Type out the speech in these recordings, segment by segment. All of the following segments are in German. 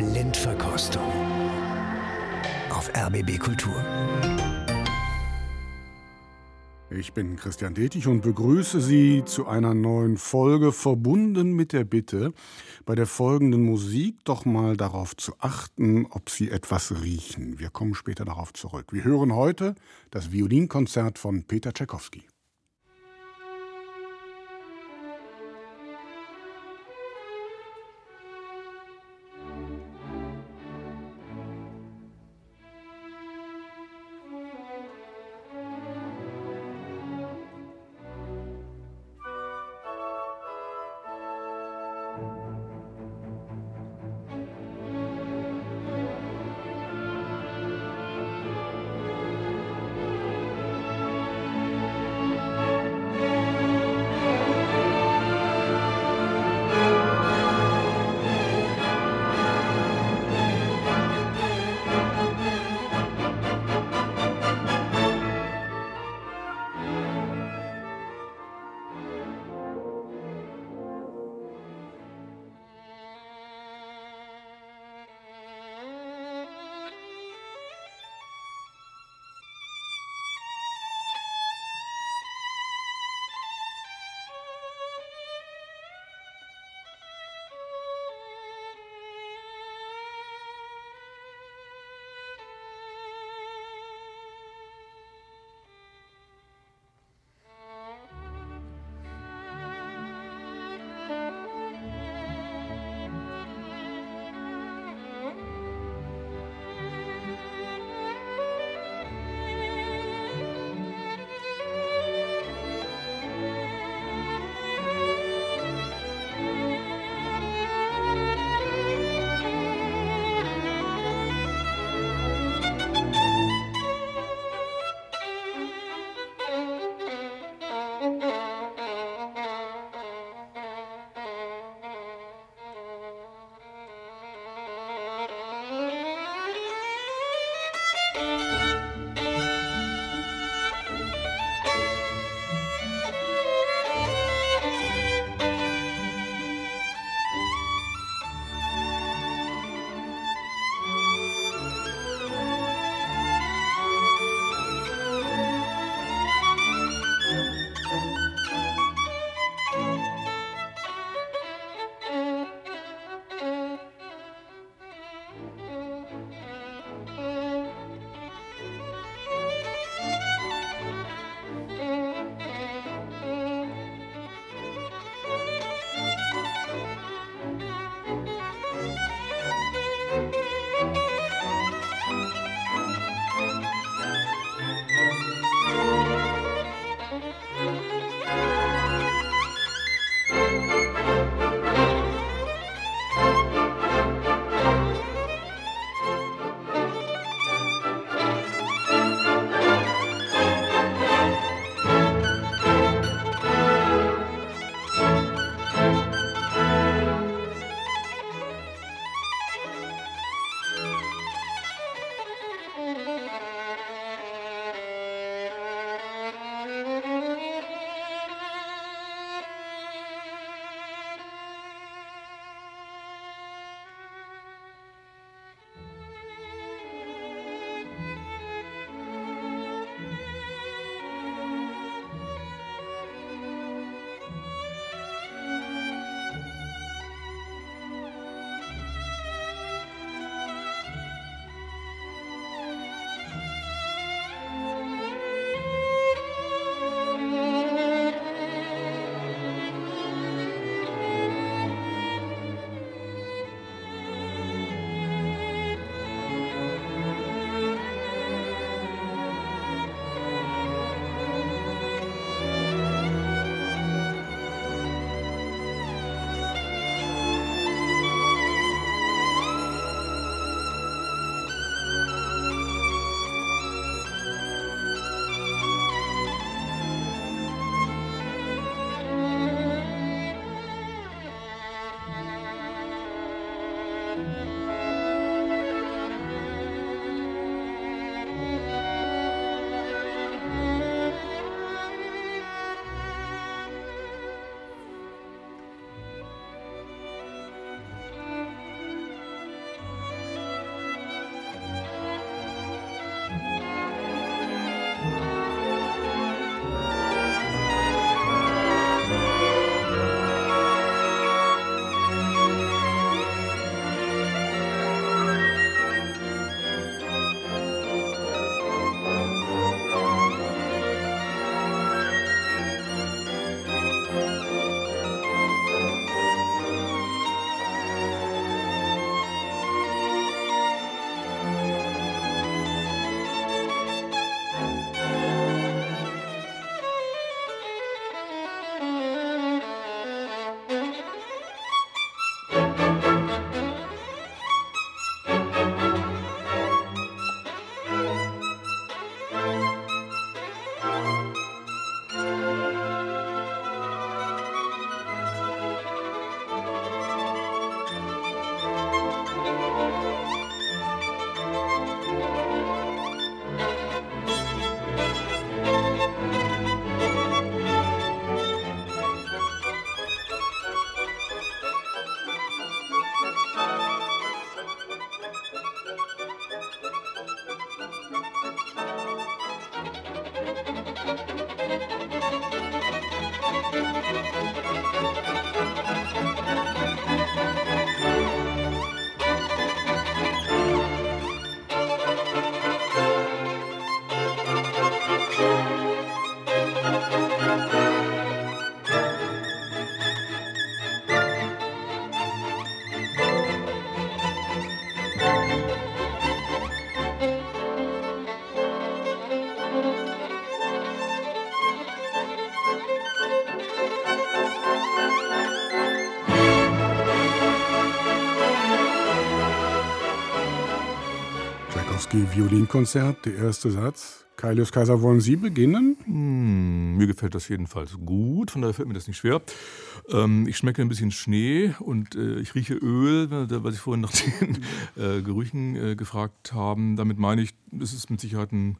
Blindverkostung auf RBB Kultur. Ich bin Christian Detig und begrüße Sie zu einer neuen Folge, verbunden mit der Bitte, bei der folgenden Musik doch mal darauf zu achten, ob Sie etwas riechen. Wir kommen später darauf zurück. Wir hören heute das Violinkonzert von Peter Tchaikovsky. Tchaikovsky Violinkonzert, der erste Satz. Kailius Kaiser, wollen Sie beginnen? Hm, mir gefällt das jedenfalls gut, von daher fällt mir das nicht schwer. Ähm, ich schmecke ein bisschen Schnee und äh, ich rieche Öl, was ich vorhin nach den äh, Gerüchen äh, gefragt haben. Damit meine ich, es ist mit Sicherheit ein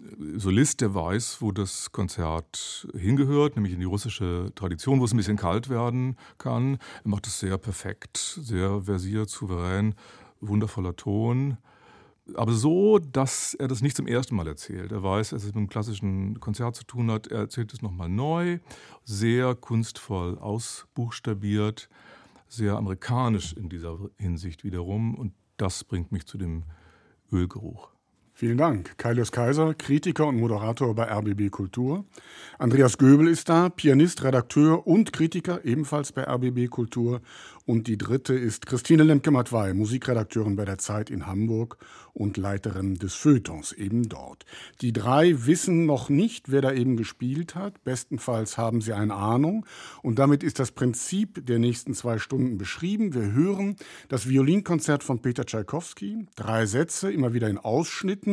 äh, Solist, der weiß, wo das Konzert hingehört, nämlich in die russische Tradition, wo es ein bisschen kalt werden kann. Er macht es sehr perfekt, sehr versiert, souverän, wundervoller Ton aber so, dass er das nicht zum ersten Mal erzählt. Er weiß, dass es mit einem klassischen Konzert zu tun hat. Er erzählt es nochmal neu, sehr kunstvoll ausbuchstabiert, sehr amerikanisch in dieser Hinsicht wiederum. Und das bringt mich zu dem Ölgeruch. Vielen Dank. Kailius Kaiser, Kritiker und Moderator bei RBB Kultur. Andreas Göbel ist da, Pianist, Redakteur und Kritiker, ebenfalls bei RBB Kultur. Und die dritte ist Christine Lemke-Matwei, Musikredakteurin bei der Zeit in Hamburg und Leiterin des Feuilletons eben dort. Die drei wissen noch nicht, wer da eben gespielt hat. Bestenfalls haben sie eine Ahnung. Und damit ist das Prinzip der nächsten zwei Stunden beschrieben. Wir hören das Violinkonzert von Peter Tschaikowski. Drei Sätze, immer wieder in Ausschnitten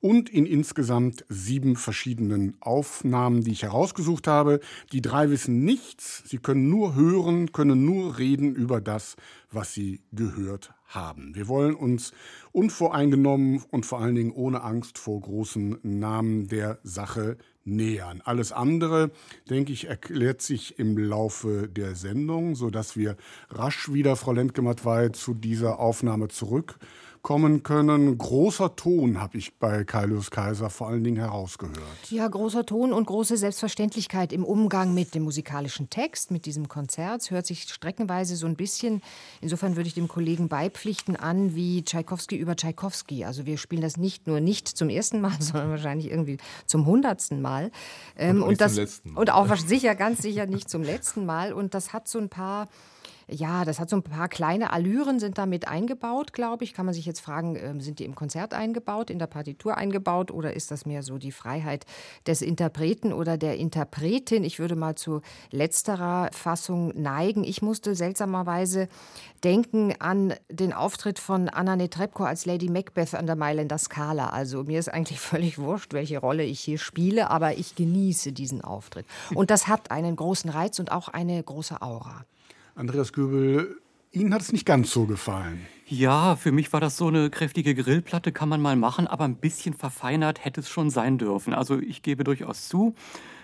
und in insgesamt sieben verschiedenen Aufnahmen, die ich herausgesucht habe. Die drei wissen nichts. Sie können nur hören, können nur reden über das, was sie gehört haben. Wir wollen uns unvoreingenommen und vor allen Dingen ohne Angst vor großen Namen der Sache nähern. Alles andere, denke ich, erklärt sich im Laufe der Sendung, sodass wir rasch wieder, Frau Lendgematt, zu dieser Aufnahme zurück kommen können. Großer Ton habe ich bei Kailius Kaiser vor allen Dingen herausgehört. Ja, großer Ton und große Selbstverständlichkeit im Umgang mit dem musikalischen Text, mit diesem Konzert. Es hört sich streckenweise so ein bisschen, insofern würde ich dem Kollegen beipflichten, an wie Tschaikowski über Tschaikowski. Also wir spielen das nicht nur nicht zum ersten Mal, sondern wahrscheinlich irgendwie zum hundertsten Mal. Ähm, und, und, das, und auch sicher, ganz sicher nicht zum letzten Mal. Und das hat so ein paar ja, das hat so ein paar kleine Allüren sind damit eingebaut, glaube ich. Kann man sich jetzt fragen, ähm, sind die im Konzert eingebaut, in der Partitur eingebaut oder ist das mehr so die Freiheit des Interpreten oder der Interpretin? Ich würde mal zu letzterer Fassung neigen. Ich musste seltsamerweise denken an den Auftritt von Anna Netrebko als Lady Macbeth an der Mailänder Scala. Also mir ist eigentlich völlig wurscht, welche Rolle ich hier spiele, aber ich genieße diesen Auftritt. Und das hat einen großen Reiz und auch eine große Aura. Andreas Göbel, Ihnen hat es nicht ganz so gefallen. Ja, für mich war das so eine kräftige Grillplatte, kann man mal machen, aber ein bisschen verfeinert hätte es schon sein dürfen. Also ich gebe durchaus zu,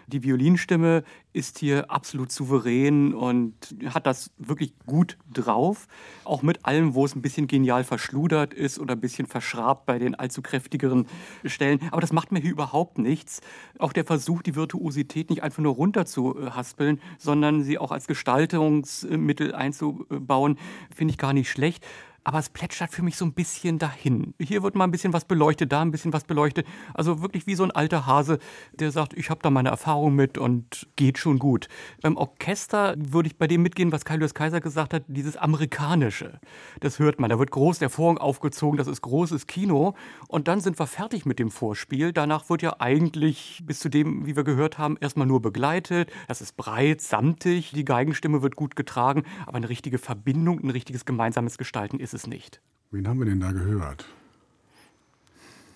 die Violinstimme ist hier absolut souverän und hat das wirklich gut drauf. Auch mit allem, wo es ein bisschen genial verschludert ist oder ein bisschen verschrabt bei den allzu kräftigeren Stellen. Aber das macht mir hier überhaupt nichts. Auch der Versuch, die Virtuosität nicht einfach nur runterzuhaspeln, sondern sie auch als Gestaltungsmittel einzubauen, finde ich gar nicht schlecht aber es plätschert für mich so ein bisschen dahin. Hier wird mal ein bisschen was beleuchtet, da ein bisschen was beleuchtet. Also wirklich wie so ein alter Hase, der sagt, ich habe da meine Erfahrung mit und geht schon gut. Beim Orchester würde ich bei dem mitgehen, was Kaius Kaiser gesagt hat, dieses amerikanische. Das hört man, da wird groß der Vorhang aufgezogen, das ist großes Kino und dann sind wir fertig mit dem Vorspiel. Danach wird ja eigentlich bis zu dem, wie wir gehört haben, erstmal nur begleitet. Das ist breit, samtig, die Geigenstimme wird gut getragen, aber eine richtige Verbindung, ein richtiges gemeinsames Gestalten ist es nicht. Wen haben wir denn da gehört?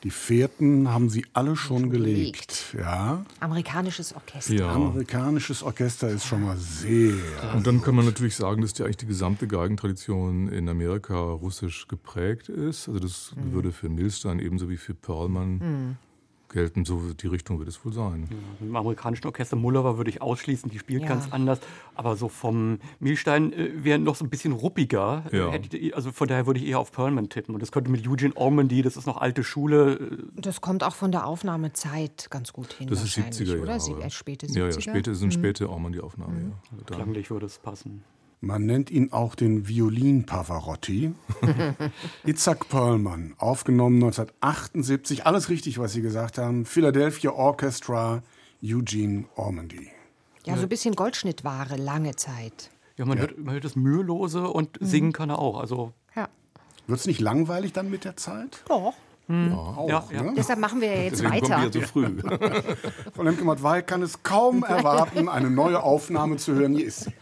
Die Fährten haben sie alle schon, schon gelegt. gelegt. Ja. Amerikanisches Orchester. Ja. Amerikanisches Orchester ist schon mal sehr. Und dann kann man natürlich sagen, dass die eigentlich die gesamte Geigentradition in Amerika russisch geprägt ist. Also das mhm. würde für Milstein ebenso wie für Perlmann mhm gelten. So die Richtung wird es wohl sein. Ja, Im amerikanischen Orchester Mullova würde ich ausschließen, die spielt ja. ganz anders. Aber so vom Milstein äh, wäre noch so ein bisschen ruppiger. Ja. Ich, also von daher würde ich eher auf Perlman tippen. Und das könnte mit Eugene Ormandy, das ist noch alte Schule. Äh, das kommt auch von der Aufnahmezeit ganz gut hin. Das ist 70er oder? Sie, äh, späte 70er? Ja, ja, späte, sind mhm. späte Ormandy-Aufnahme. Mhm. Ja. Klanglich würde es passen. Man nennt ihn auch den Violin Pavarotti. Itzhak Perlman, aufgenommen 1978, alles richtig, was Sie gesagt haben. Philadelphia Orchestra, Eugene Ormandy. Ja, so ein bisschen Goldschnittware, lange Zeit. Ja, man, ja. Hört, man hört das Mühelose und mhm. singen kann er auch. Also ja. Wird es nicht langweilig dann mit der Zeit? Doch. Mhm. Ja, auch, ja, ja. Ne? Deshalb machen wir ja jetzt Deswegen weiter. Kommen wir so früh. Frau Lemke-Mattwey kann es kaum erwarten, eine neue Aufnahme zu hören. Hier ist sie.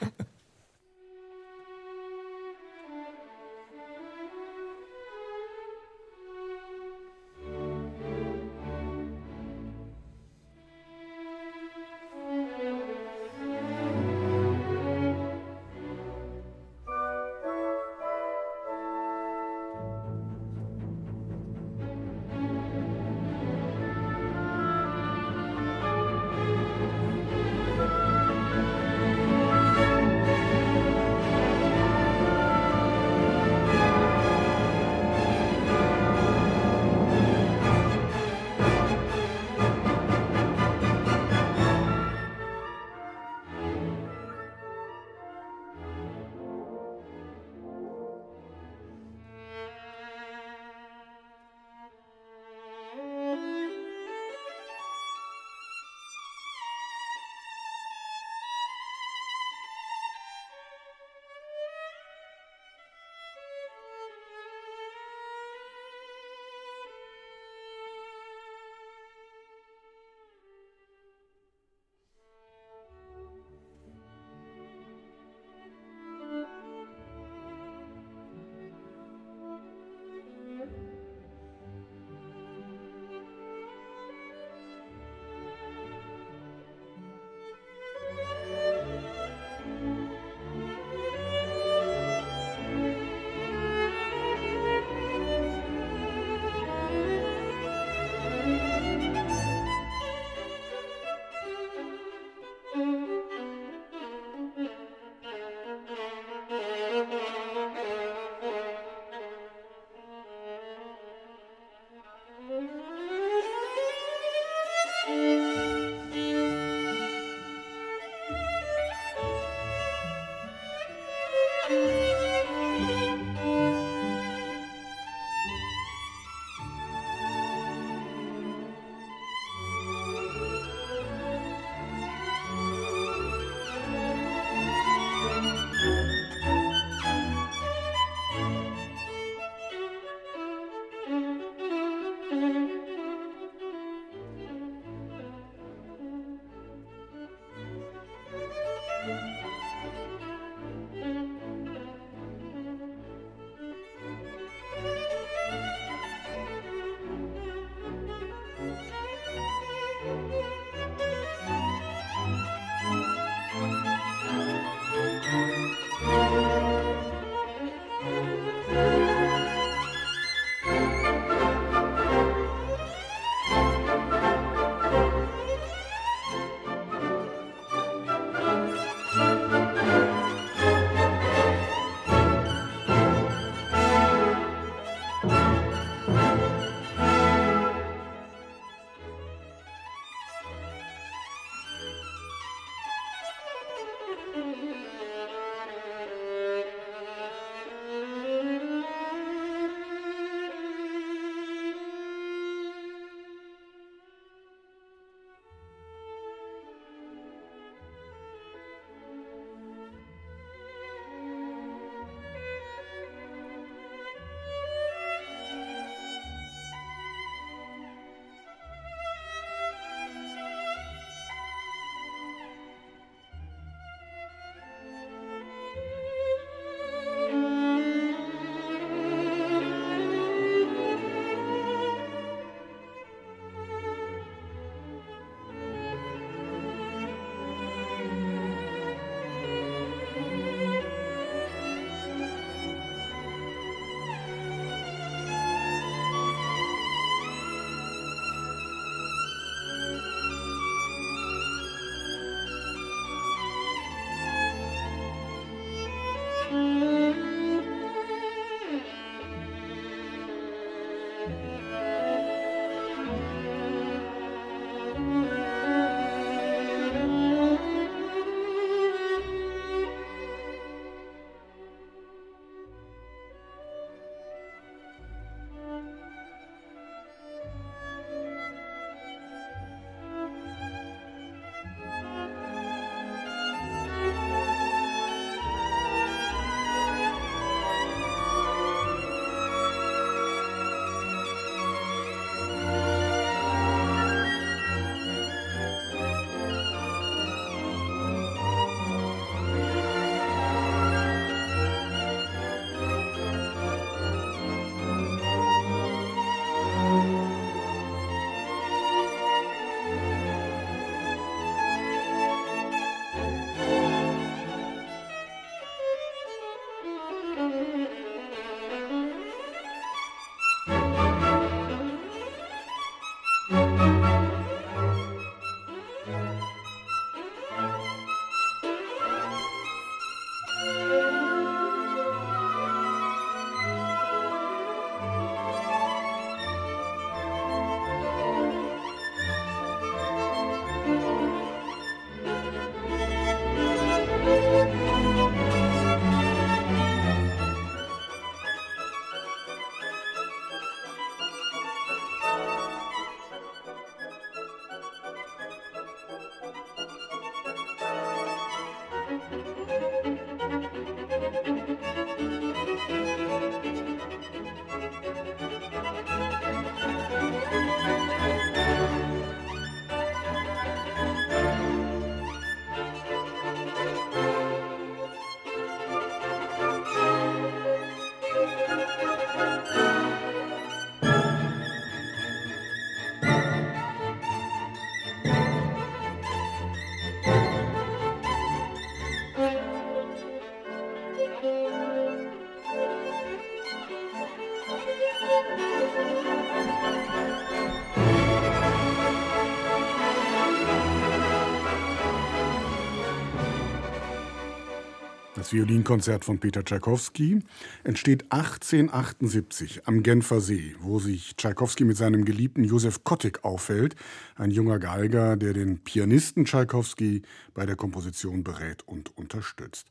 Das Violinkonzert von Peter Tschaikowski entsteht 1878 am Genfer See, wo sich Tschaikowski mit seinem geliebten Josef Kottik aufhält, ein junger Geiger, der den Pianisten Tschaikowski bei der Komposition berät und unterstützt.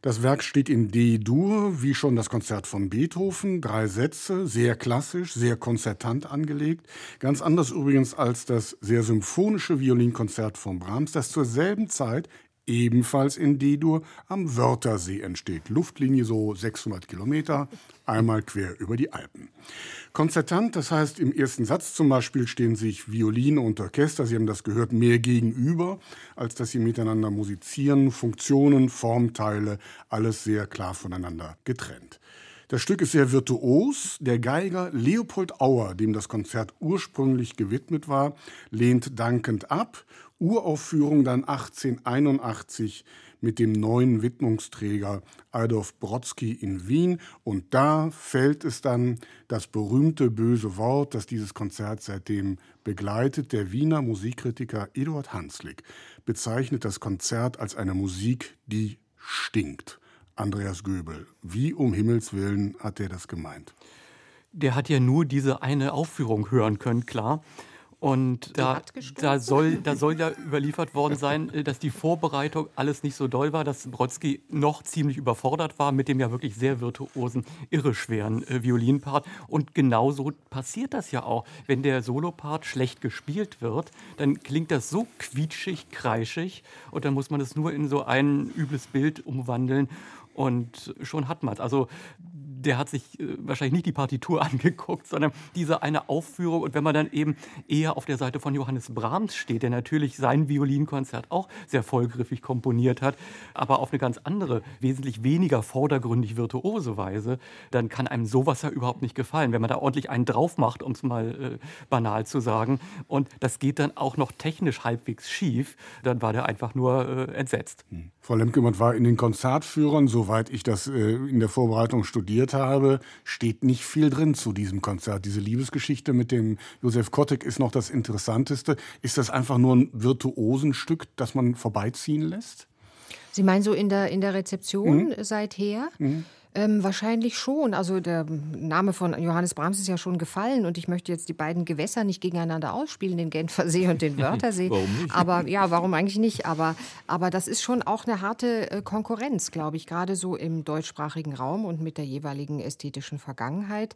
Das Werk steht in D-Dur, wie schon das Konzert von Beethoven. Drei Sätze, sehr klassisch, sehr konzertant angelegt. Ganz anders übrigens als das sehr symphonische Violinkonzert von Brahms, das zur selben Zeit ebenfalls in D-Dur am Wörthersee entsteht. Luftlinie so 600 Kilometer, einmal quer über die Alpen. Konzertant, das heißt im ersten Satz zum Beispiel stehen sich Violine und Orchester, Sie haben das gehört, mehr gegenüber, als dass sie miteinander musizieren, Funktionen, Formteile, alles sehr klar voneinander getrennt. Das Stück ist sehr virtuos. Der Geiger Leopold Auer, dem das Konzert ursprünglich gewidmet war, lehnt dankend ab Uraufführung dann 1881 mit dem neuen Widmungsträger Adolf Brodsky in Wien. Und da fällt es dann das berühmte böse Wort, das dieses Konzert seitdem begleitet. Der Wiener Musikkritiker Eduard Hanslick bezeichnet das Konzert als eine Musik, die stinkt. Andreas Göbel, wie um Himmels willen hat er das gemeint? Der hat ja nur diese eine Aufführung hören können, klar. Und da, da, soll, da soll ja überliefert worden sein, dass die Vorbereitung alles nicht so doll war, dass Brodsky noch ziemlich überfordert war mit dem ja wirklich sehr virtuosen, irreschweren äh, Violinpart. Und genauso passiert das ja auch. Wenn der Solopart schlecht gespielt wird, dann klingt das so quietschig, kreischig und dann muss man es nur in so ein übles Bild umwandeln und schon hat man es. Also der hat sich äh, wahrscheinlich nicht die Partitur angeguckt, sondern diese eine Aufführung. Und wenn man dann eben eher auf der Seite von Johannes Brahms steht, der natürlich sein Violinkonzert auch sehr vollgriffig komponiert hat, aber auf eine ganz andere, wesentlich weniger vordergründig virtuose Weise, dann kann einem sowas ja überhaupt nicht gefallen, wenn man da ordentlich einen drauf macht, um es mal äh, banal zu sagen. Und das geht dann auch noch technisch halbwegs schief, dann war der einfach nur äh, entsetzt. Hm. Frau Lemke, war in den Konzertführern, soweit ich das äh, in der Vorbereitung studiert habe, steht nicht viel drin zu diesem Konzert. Diese Liebesgeschichte mit dem Josef Kottek ist noch das Interessanteste. Ist das einfach nur ein Virtuosenstück, das man vorbeiziehen lässt? Sie meinen so in der, in der Rezeption mhm. seither? Mhm. Ähm, wahrscheinlich schon. Also der Name von Johannes Brahms ist ja schon gefallen und ich möchte jetzt die beiden Gewässer nicht gegeneinander ausspielen, den Genfersee und den Wörthersee. warum nicht? Aber ja, warum eigentlich nicht? Aber, aber das ist schon auch eine harte äh, Konkurrenz, glaube ich, gerade so im deutschsprachigen Raum und mit der jeweiligen ästhetischen Vergangenheit.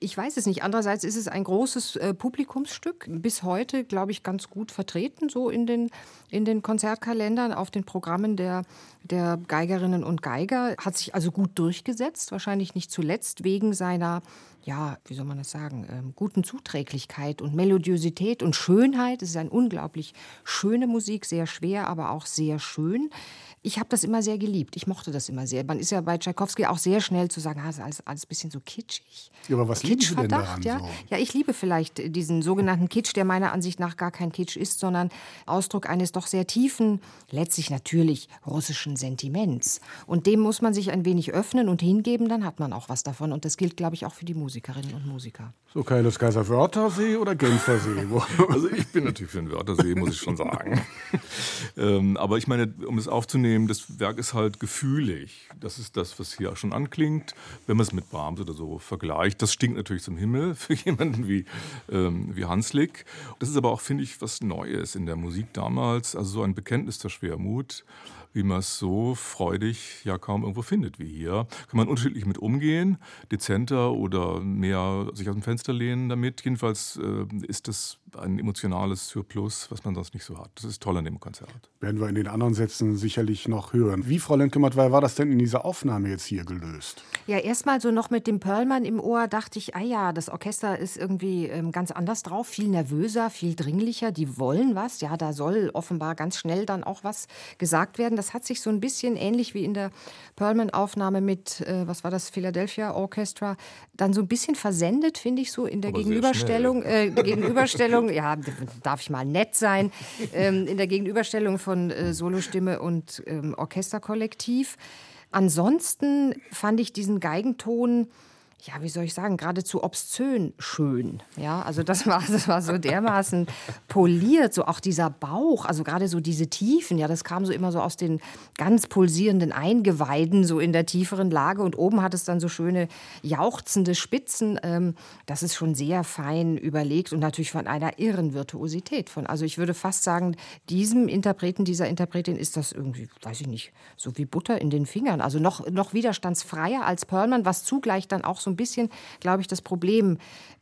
Ich weiß es nicht. Andererseits ist es ein großes äh, Publikumsstück, bis heute, glaube ich, ganz gut vertreten, so in den, in den Konzertkalendern, auf den Programmen der, der Geigerinnen und Geiger. Hat sich also gut durchgesetzt, wahrscheinlich nicht zuletzt wegen seiner ja, wie soll man das sagen, ähm, guten Zuträglichkeit und Melodiosität und Schönheit. Es ist eine unglaublich schöne Musik, sehr schwer, aber auch sehr schön. Ich habe das immer sehr geliebt. Ich mochte das immer sehr. Man ist ja bei Tchaikovsky auch sehr schnell zu sagen, ah, ist alles, alles ein bisschen so kitschig. Ja, aber was lieben Sie denn daran ja? So? Ja, ich liebe vielleicht diesen sogenannten Kitsch, der meiner Ansicht nach gar kein Kitsch ist, sondern Ausdruck eines doch sehr tiefen, letztlich natürlich russischen Sentiments. Und dem muss man sich ein wenig öffnen und hingeben, dann hat man auch was davon. Und das gilt, glaube ich, auch für die Musikerinnen und Musiker. So, Kaius Kaiser Wörthersee oder Genfersee? also ich bin natürlich für den Wörthersee, muss ich schon sagen. ähm, aber ich meine, um es aufzunehmen, wahrnehmen, das Werk ist halt gefühlig. Das ist das, was hier schon anklingt. Wenn man es mit Brahms oder so vergleicht, das stinkt natürlich zum Himmel für jemanden wie, ähm, wie Hanslick. Das ist aber auch, finde ich, was Neues in der Musik damals. Also so ein Bekenntnis der Schwermut wie man es so freudig ja kaum irgendwo findet wie hier. Kann man unterschiedlich mit umgehen, dezenter oder mehr sich aus dem Fenster lehnen damit. Jedenfalls äh, ist das ein emotionales Surplus, was man sonst nicht so hat. Das ist toll an dem Konzert. Werden wir in den anderen Sätzen sicherlich noch hören. Wie, Frau Lenkemert, war das denn in dieser Aufnahme jetzt hier gelöst? Ja, erstmal so noch mit dem Perlmann im Ohr dachte ich, ah ja, das Orchester ist irgendwie ähm, ganz anders drauf, viel nervöser, viel dringlicher. Die wollen was. Ja, da soll offenbar ganz schnell dann auch was gesagt werden das hat sich so ein bisschen ähnlich wie in der Perlman-Aufnahme mit, äh, was war das, Philadelphia Orchestra, dann so ein bisschen versendet, finde ich so in der Aber Gegenüberstellung. Äh, Gegenüberstellung, ja, darf ich mal nett sein, ähm, in der Gegenüberstellung von äh, Solostimme und ähm, Orchesterkollektiv. Ansonsten fand ich diesen Geigenton ja, wie soll ich sagen, geradezu obszön schön. Ja, also das war, das war so dermaßen poliert, so auch dieser Bauch, also gerade so diese Tiefen, ja, das kam so immer so aus den ganz pulsierenden Eingeweiden, so in der tieferen Lage und oben hat es dann so schöne jauchzende Spitzen. Ähm, das ist schon sehr fein überlegt und natürlich von einer irren Virtuosität. Von, also ich würde fast sagen, diesem Interpreten, dieser Interpretin ist das irgendwie, weiß ich nicht, so wie Butter in den Fingern. Also noch, noch widerstandsfreier als Perlman, was zugleich dann auch so ein bisschen, glaube ich, das Problem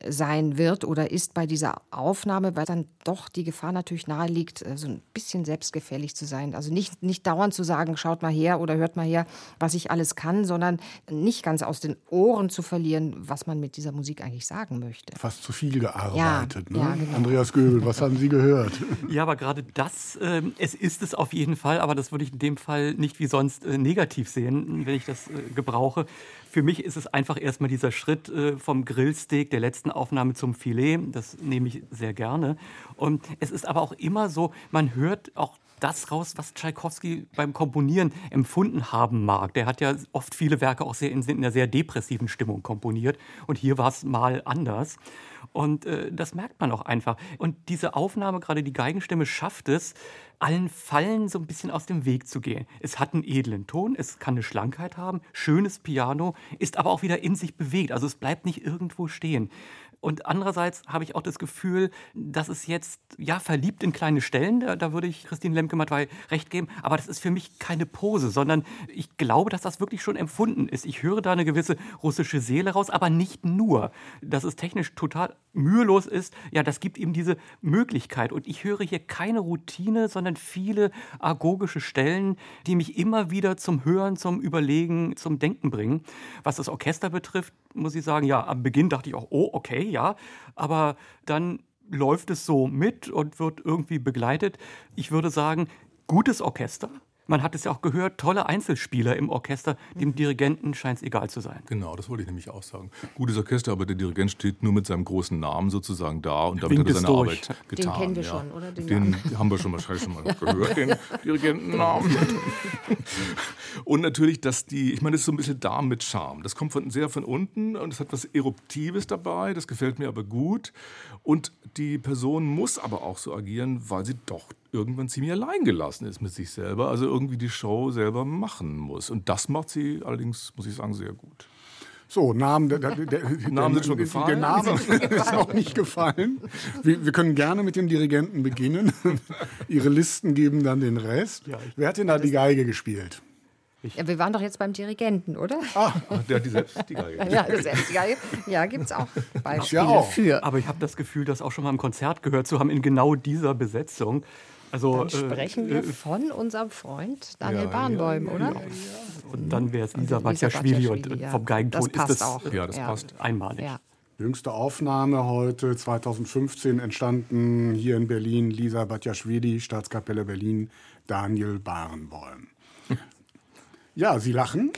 sein wird oder ist bei dieser Aufnahme, weil dann doch die Gefahr natürlich nahe liegt, äh, so ein bisschen selbstgefällig zu sein. Also nicht, nicht dauernd zu sagen, schaut mal her oder hört mal her, was ich alles kann, sondern nicht ganz aus den Ohren zu verlieren, was man mit dieser Musik eigentlich sagen möchte. Fast zu viel gearbeitet. Ja, ne? ja, genau. Andreas Göbel, was haben Sie gehört? Ja, aber gerade das, äh, es ist es auf jeden Fall, aber das würde ich in dem Fall nicht wie sonst äh, negativ sehen, wenn ich das äh, gebrauche. Für mich ist es einfach erstmal dieser Schritt äh, vom Grillsteak der letzten Aufnahme zum Filet. Das nehme ich sehr gerne. Und es ist aber auch immer so, man hört auch das raus, was Tschaikowski beim Komponieren empfunden haben mag. Der hat ja oft viele Werke auch sehr in, in einer sehr depressiven Stimmung komponiert. Und hier war es mal anders. Und äh, das merkt man auch einfach. Und diese Aufnahme, gerade die Geigenstimme, schafft es, allen Fallen so ein bisschen aus dem Weg zu gehen. Es hat einen edlen Ton, es kann eine Schlankheit haben, schönes Piano, ist aber auch wieder in sich bewegt. Also es bleibt nicht irgendwo stehen. Und andererseits habe ich auch das Gefühl, dass es jetzt, ja, verliebt in kleine Stellen, da, da würde ich Christine Lemke-Matwei recht geben, aber das ist für mich keine Pose, sondern ich glaube, dass das wirklich schon empfunden ist. Ich höre da eine gewisse russische Seele raus, aber nicht nur. Dass es technisch total mühelos ist, ja, das gibt ihm diese Möglichkeit. Und ich höre hier keine Routine, sondern viele agogische Stellen, die mich immer wieder zum Hören, zum Überlegen, zum Denken bringen. Was das Orchester betrifft, muss ich sagen, ja, am Beginn dachte ich auch, oh, okay, ja, aber dann läuft es so mit und wird irgendwie begleitet. Ich würde sagen, gutes Orchester. Man hat es ja auch gehört, tolle Einzelspieler im Orchester. Dem Dirigenten scheint es egal zu sein. Genau, das wollte ich nämlich auch sagen. Gutes Orchester, aber der Dirigent steht nur mit seinem großen Namen sozusagen da und damit Winkt hat er seine durch. Arbeit getan. kennen wir ja. schon, oder? Den Den, haben wir schon wahrscheinlich schon mal gehört, den Dirigentennamen. und natürlich, dass die, ich meine, das ist so ein bisschen Darm mit Charme. Das kommt von, sehr von unten und es hat was Eruptives dabei, das gefällt mir aber gut. Und die Person muss aber auch so agieren, weil sie doch irgendwann ziemlich allein gelassen ist mit sich selber, also irgendwie die Show selber machen muss. Und das macht sie allerdings, muss ich sagen, sehr gut. So, Namen, der, der, der, Namen sind schon der, gefallen. Der Name ist noch nicht gefallen. Wir, wir können gerne mit dem Dirigenten beginnen. Ihre Listen geben dann den Rest. Wer hat denn da die Geige gespielt? Ja, wir waren doch jetzt beim Dirigenten, oder? Der hat die selbst die Geige. Ja, das ist geil. Ja, gibt es auch Beispiele Ja, auch. für. Aber ich habe das Gefühl, das auch schon mal im Konzert gehört zu haben in genau dieser Besetzung. Also, Dann sprechen äh, wir äh, von unserem Freund Daniel Ja, Barnbäum, ja, oder? Und dann wäre es Lisa Lisa Batjaschwili und Batjaschwili, äh, ja. vom Geigenton Das passt ist das auch. Ja, das Ja. passt. einmalig. Ja. Jüngste Aufnahme heute 2015 entstanden hier in Berlin. Lisa Batjaschwili, Staatskapelle Berlin, Daniel Barenboim. Ja, Sie lachen.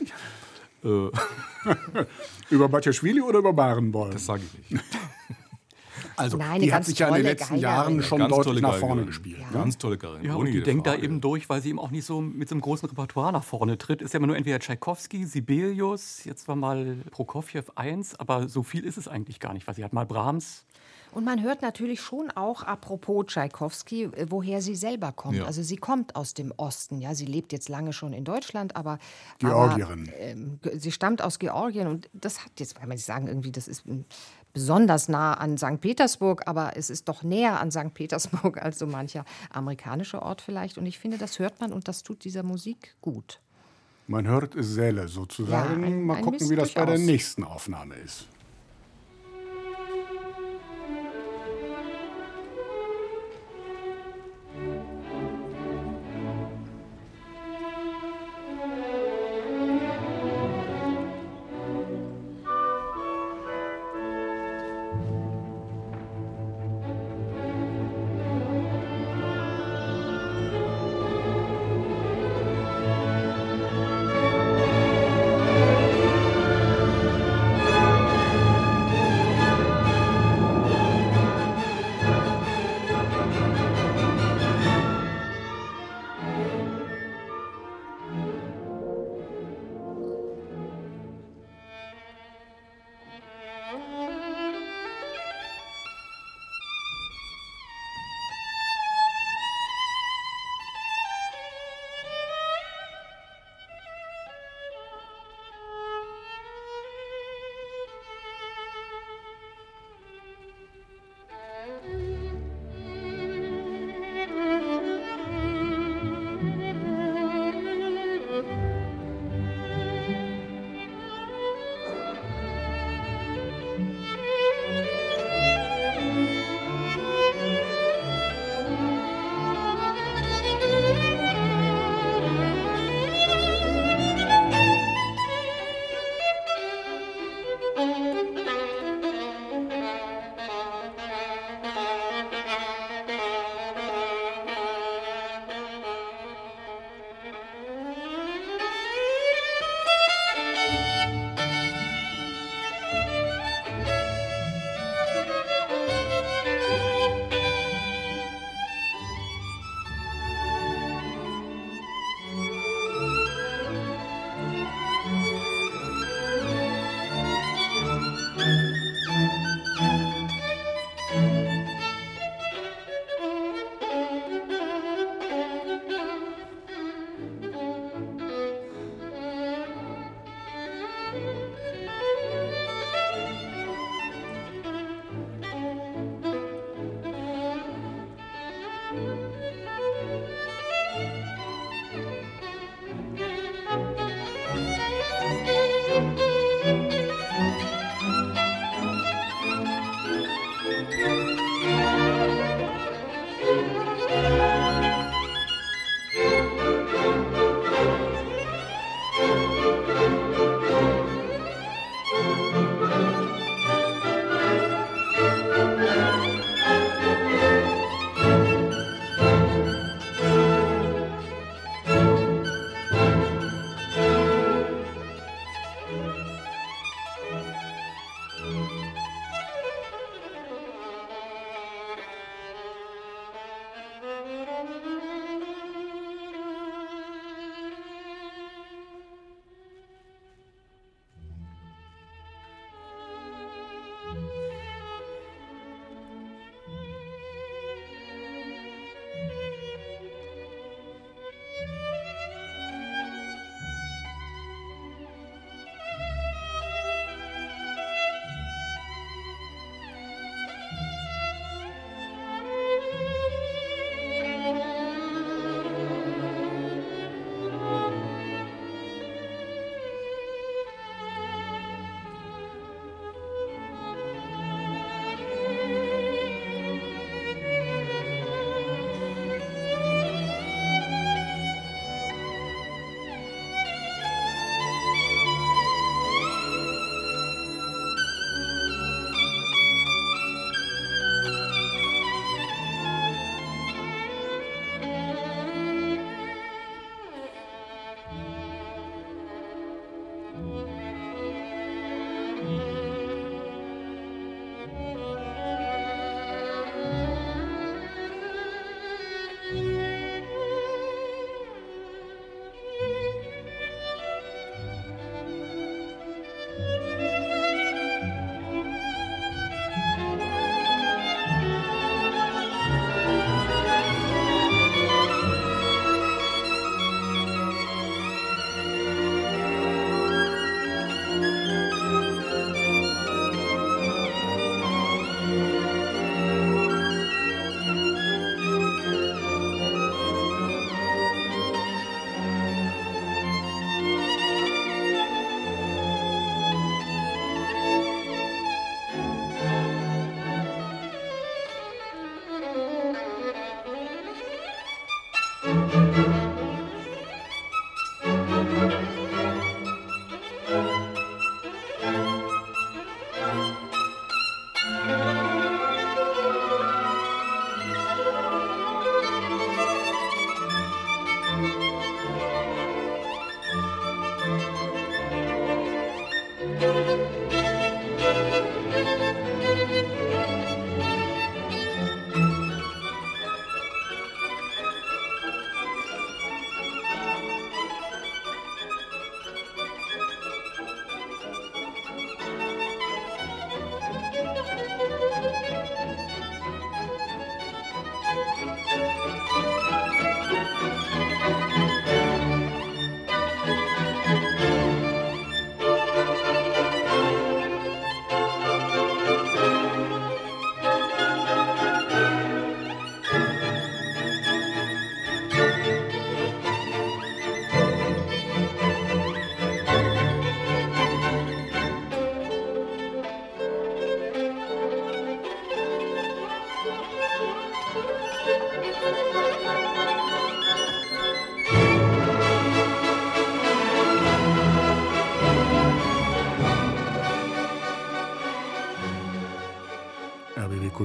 Äh, Über Batjaschwili oder über Barenboim? das sage ich nicht. Also, Nein, die hat sich ja in den letzten Geigerin. Jahren schon Ganz deutlich nach Geigerin. vorne gespielt. ne? Ganz tolle Geigerin. Ja, und die denkt da Frage. eben durch, weil sie eben auch nicht so mit so einem großen Repertoire nach vorne tritt. Ist ja immer nur entweder Tschaikowski, Sibelius, jetzt war mal Prokofjew 1, aber so viel ist es eigentlich gar nicht, weil sie hat mal Brahms. Und man hört natürlich schon auch, apropos Tschaikowski, äh, woher sie selber kommt. Ja. Also sie kommt aus dem Osten. Ja, sie lebt jetzt lange schon in Deutschland, aber Georgierin. Aber, ge- sie stammt aus Georgien und das hat jetzt, weil man nicht sagen irgendwie, das ist besonders nah an St. Petersburg, aber es ist doch näher an St. Petersburg als so mancher amerikanischer Ort vielleicht. Und ich finde, das hört man und das tut dieser Musik gut. Man hört Säle sozusagen. Ja, ein- Mal ein gucken, Mist wie das bei der durchaus. nächsten Aufnahme ist.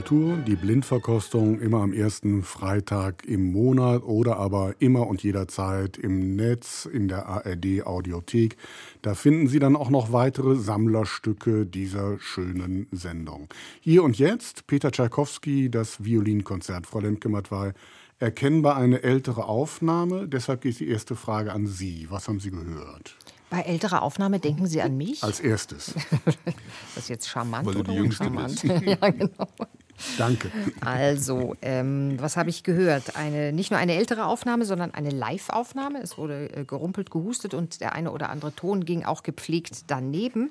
Kultur, die Blindverkostung immer am ersten Freitag im Monat oder aber immer und jederzeit im Netz, in der ARD Audiothek. Da finden Sie dann auch noch weitere Sammlerstücke dieser schönen Sendung. Hier und jetzt Peter Tschaikowski, das Violinkonzert. Frau Lemke-Matwei, erkennbar eine ältere Aufnahme. Deshalb geht die erste Frage an Sie. Was haben Sie gehört? Bei älterer Aufnahme denken Sie an mich? Als erstes. das ist jetzt charmant Weil oder die Jüngste uncharmant? bist. ja, genau. Danke. Also, ähm, was habe ich gehört? Eine, nicht nur eine ältere Aufnahme, sondern eine Live-Aufnahme. Es wurde äh, gerumpelt, gehustet und der eine oder andere Ton ging auch gepflegt daneben.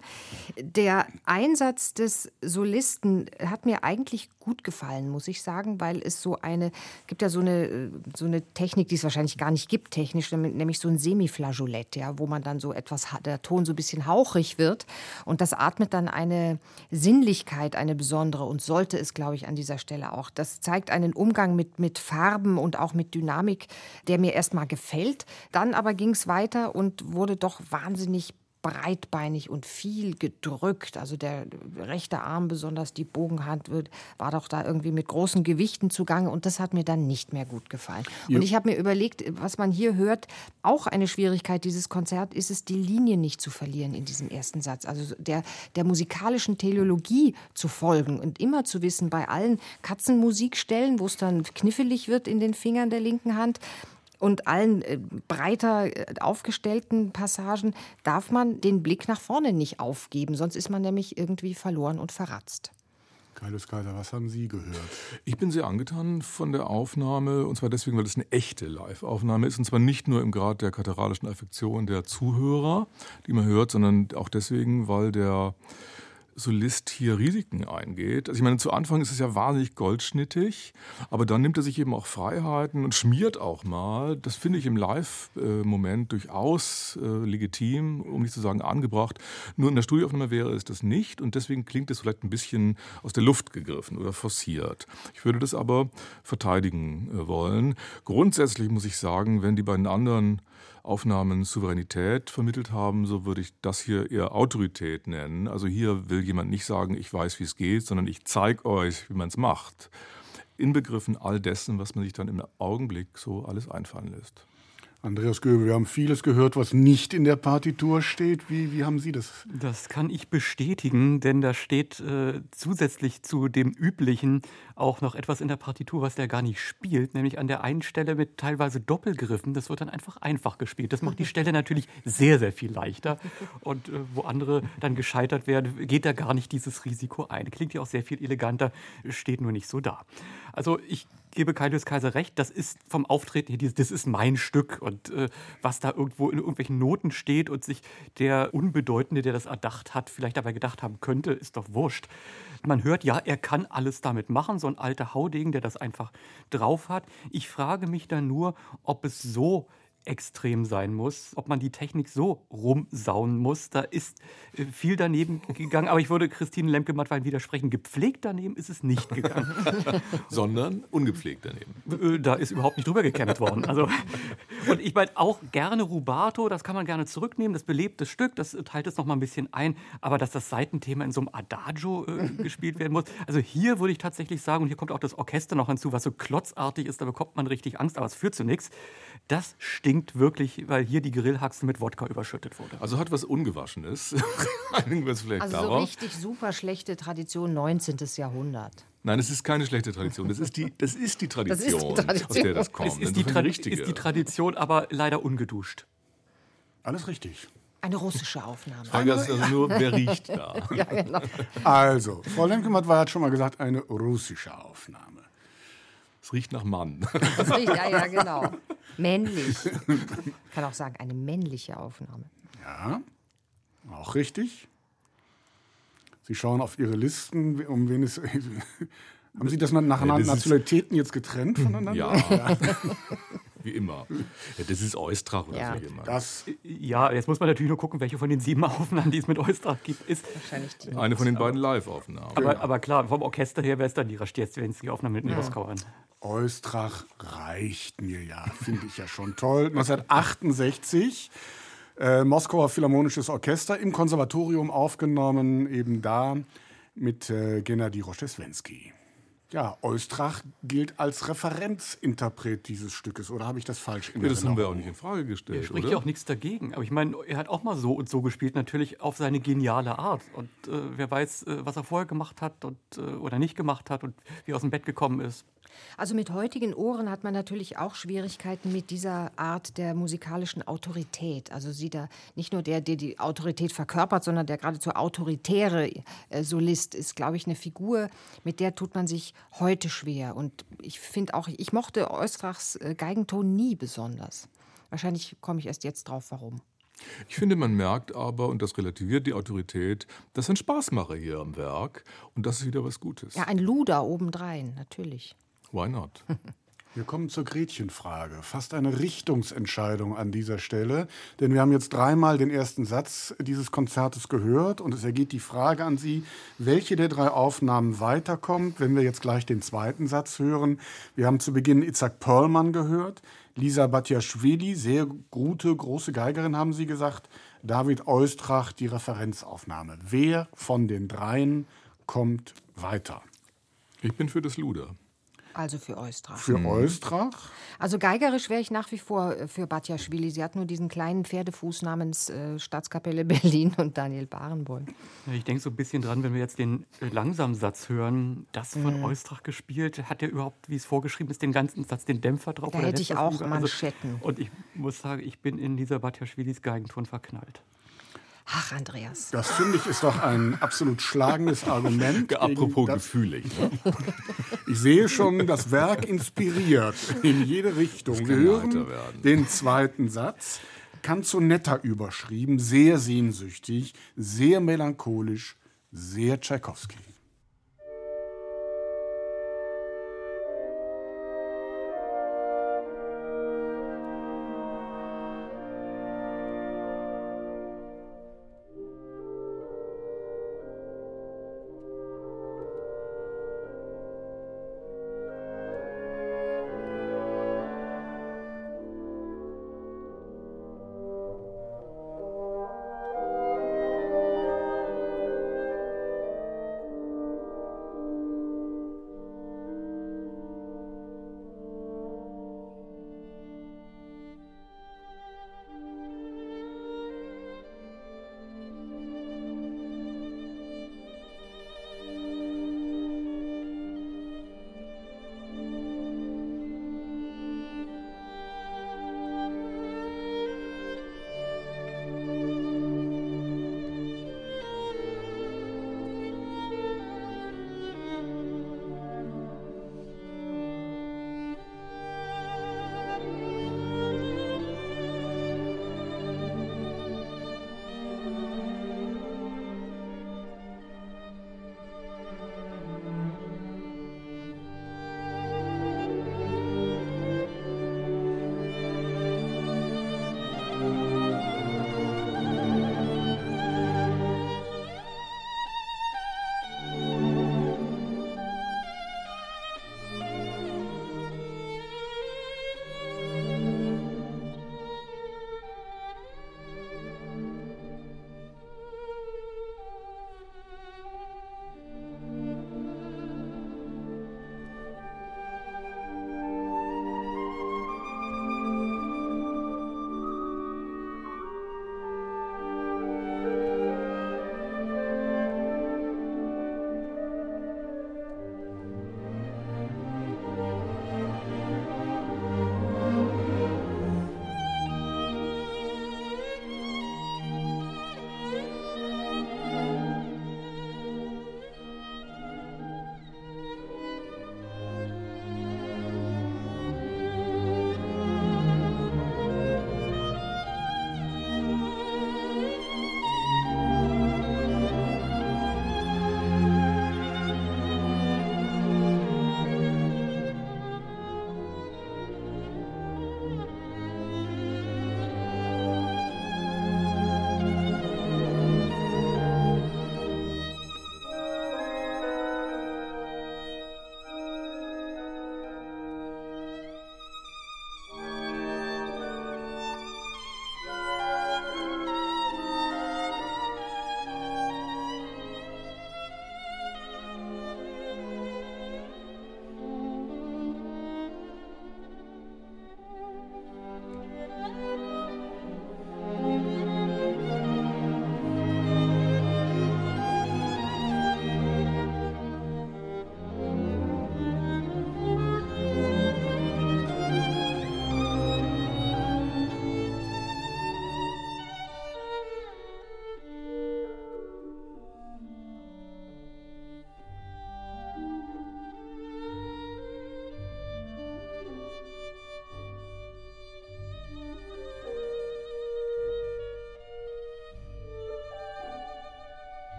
Der Einsatz des Solisten hat mir eigentlich gut gefallen, muss ich sagen, weil es so eine, gibt ja so eine, äh, so eine Technik, die es wahrscheinlich gar nicht gibt, technisch, nämlich so ein Semiflageolett, ja, wo man dann so etwas, der Ton so ein bisschen hauchrig wird und das atmet dann eine Sinnlichkeit, eine besondere und sollte es, glaube ich, an dieser Stelle auch. Das zeigt einen Umgang mit, mit Farben und auch mit Dynamik, der mir erstmal gefällt. Dann aber ging es weiter und wurde doch wahnsinnig breitbeinig und viel gedrückt. Also der rechte Arm, besonders die Bogenhand, wird, war doch da irgendwie mit großen Gewichten zugange und das hat mir dann nicht mehr gut gefallen. Und ich habe mir überlegt, was man hier hört, auch eine Schwierigkeit dieses Konzert ist es, die Linie nicht zu verlieren in diesem ersten Satz. Also der, der musikalischen Teleologie zu folgen und immer zu wissen, bei allen Katzenmusikstellen, wo es dann knifflig wird in den Fingern der linken Hand, und allen äh, breiter äh, aufgestellten Passagen darf man den Blick nach vorne nicht aufgeben, sonst ist man nämlich irgendwie verloren und verratzt. Kaius Kaiser, was haben Sie gehört? Ich bin sehr angetan von der Aufnahme, und zwar deswegen, weil es eine echte Live-Aufnahme ist. Und zwar nicht nur im Grad der kataralischen Affektion der Zuhörer, die man hört, sondern auch deswegen, weil der Solist hier Risiken eingeht. Also ich meine, zu Anfang ist es ja wahnsinnig goldschnittig, aber dann nimmt er sich eben auch Freiheiten und schmiert auch mal. Das finde ich im Live-Moment durchaus äh, legitim, um nicht zu sagen angebracht. Nur in der Studioaufnahme wäre es das nicht und deswegen klingt es vielleicht ein bisschen aus der Luft gegriffen oder forciert. Ich würde das aber verteidigen äh, wollen. Grundsätzlich muss ich sagen, wenn die beiden anderen Aufnahmen Souveränität vermittelt haben, so würde ich das hier eher Autorität nennen. Also hier will jemand nicht sagen, ich weiß, wie es geht, sondern ich zeige euch, wie man es macht. Inbegriffen all dessen, was man sich dann im Augenblick so alles einfallen lässt. Andreas Göbel, wir haben vieles gehört, was nicht in der Partitur steht. Wie, wie haben Sie das? Das kann ich bestätigen, denn da steht äh, zusätzlich zu dem Üblichen auch noch etwas in der Partitur, was der gar nicht spielt, nämlich an der einen Stelle mit teilweise Doppelgriffen. Das wird dann einfach einfach gespielt. Das macht die Stelle natürlich sehr, sehr viel leichter. Und äh, wo andere dann gescheitert werden, geht da gar nicht dieses Risiko ein. Klingt ja auch sehr viel eleganter, steht nur nicht so da. Also ich gebe Kaius Kaiser recht, das ist vom Auftreten her, das ist mein Stück. Und äh, was da irgendwo in irgendwelchen Noten steht und sich der Unbedeutende, der das erdacht hat, vielleicht dabei gedacht haben könnte, ist doch wurscht. Man hört, ja, er kann alles damit machen, so ein alter Haudegen, der das einfach drauf hat. Ich frage mich dann nur, ob es so extrem sein muss, ob man die Technik so rumsauen muss. Da ist äh, viel daneben gegangen, aber ich würde Christine Lemke-Mattwein widersprechen. Gepflegt daneben ist es nicht gegangen. Sondern ungepflegt daneben. Äh, da ist überhaupt nicht drüber gekämmt worden. Also, und ich meine auch gerne Rubato, das kann man gerne zurücknehmen, das belebt das Stück, das teilt es noch mal ein bisschen ein, aber dass das Seitenthema in so einem Adagio äh, gespielt werden muss, also hier würde ich tatsächlich sagen, und hier kommt auch das Orchester noch hinzu, was so klotzartig ist, da bekommt man richtig Angst, aber es führt zu nichts. Das stinkt wirklich, weil hier die Grillhaxe mit Wodka überschüttet wurde. Also hat was Ungewaschenes. Einigen wir uns vielleicht Also so darauf. richtig super schlechte Tradition 19. Jahrhundert. Nein, es ist keine schlechte Tradition. Das ist die, das ist die Tradition, ist die Tradition. aus der das kommt. Es ist die, Tra richtige. ist die Tradition, aber leider ungeduscht. Alles richtig. Eine russische Aufnahme. Frage ist also nur, wer riecht da? Ja, genau. Also, Frau Lemke-Mattwein hat schon mal gesagt, eine russische Aufnahme. Es riecht nach Mann. Das riecht, ja, ja, genau. Männlich. Ich kann auch sagen, eine männliche Aufnahme. Ja, auch richtig. Sie schauen auf Ihre Listen, um wen es. Haben Sie das nach Ja, das ist- Nationalitäten jetzt getrennt voneinander? Ja. Wie immer. Ja, das ist Eustrach oder Ja. so jemand. Das, Ja, jetzt muss man natürlich nur gucken, welche von den sieben Aufnahmen, die es mit Eustrach gibt, ist. Wahrscheinlich die. Eine von den beiden Live-Aufnahmen. Aber, aber klar, vom Orchester her wäre es dann die Rastiezwenski-Aufnahme mit den Moskauern. Eustrach reicht mir ja, finde ich ja schon toll. 1968, äh, Moskauer Philharmonisches Orchester im Konservatorium aufgenommen, eben da mit äh, Gennady Roscheswensky. Ja, Eustrach gilt als Referenzinterpret dieses Stückes, oder habe ich das falsch in ja, das haben wir auch nicht in Frage gestellt, Er spricht ja auch nichts dagegen. Aber ich meine, er hat auch mal so und so gespielt, natürlich auf seine geniale Art. Und äh, wer weiß, äh, was er vorher gemacht hat und, äh, oder nicht gemacht hat und wie er aus dem Bett gekommen ist. Also mit heutigen Ohren hat man natürlich auch Schwierigkeiten mit dieser Art der musikalischen Autorität. Also sie da nicht nur der, der die Autorität verkörpert, sondern der geradezu autoritäre äh, Solist ist, glaube ich, eine Figur, mit der tut man sich heute schwer. Und ich finde auch, ich mochte Eustrachs äh, Geigenton nie besonders. Wahrscheinlich komme ich erst jetzt drauf, warum. Ich finde, man merkt aber, und das relativiert die Autorität, dass ein Spaßmacher hier am Werk und das ist wieder was Gutes. Ja, ein Luder obendrein, natürlich. Why not? Wir kommen zur Gretchenfrage. Fast eine Richtungsentscheidung an dieser Stelle. Denn wir haben jetzt dreimal den ersten Satz dieses Konzertes gehört und es ergeht die Frage an Sie, welche der drei Aufnahmen weiterkommt, wenn wir jetzt gleich den zweiten Satz hören. Wir haben zu Beginn Itzhak Perlmann gehört, Lisa Batjaschwili, sehr gute, große Geigerin, haben Sie gesagt, David Eustrach, die Referenzaufnahme. Wer von den dreien kommt weiter? Ich bin für das Luder. Also für Eustrach. Für Eustrach? Also geigerisch wäre ich nach wie vor äh, für Batjaschwili. Sie hat nur diesen kleinen Pferdefuß namens äh, Staatskapelle Berlin und Daniel Barenboim. Ja, Ich denke so ein bisschen dran, wenn wir jetzt den äh, Langsamsatz hören, das von Eustrach gespielt, hat er überhaupt, wie es vorgeschrieben ist, den ganzen Satz, den Dämpfer drauf? Da oder hätte ich auch? Manschetten. und ich muss sagen, ich bin in dieser Batjaschwilis Geigenton verknallt. Ach, Andreas. Das finde ich ist doch ein absolut schlagendes Argument. Apropos das, gefühlig. Ne? ich sehe schon, das Werk inspiriert in jede Richtung. Wir hören den zweiten Satz. Canzonetta überschrieben, sehr sehnsüchtig, sehr melancholisch, sehr Tschaikowski.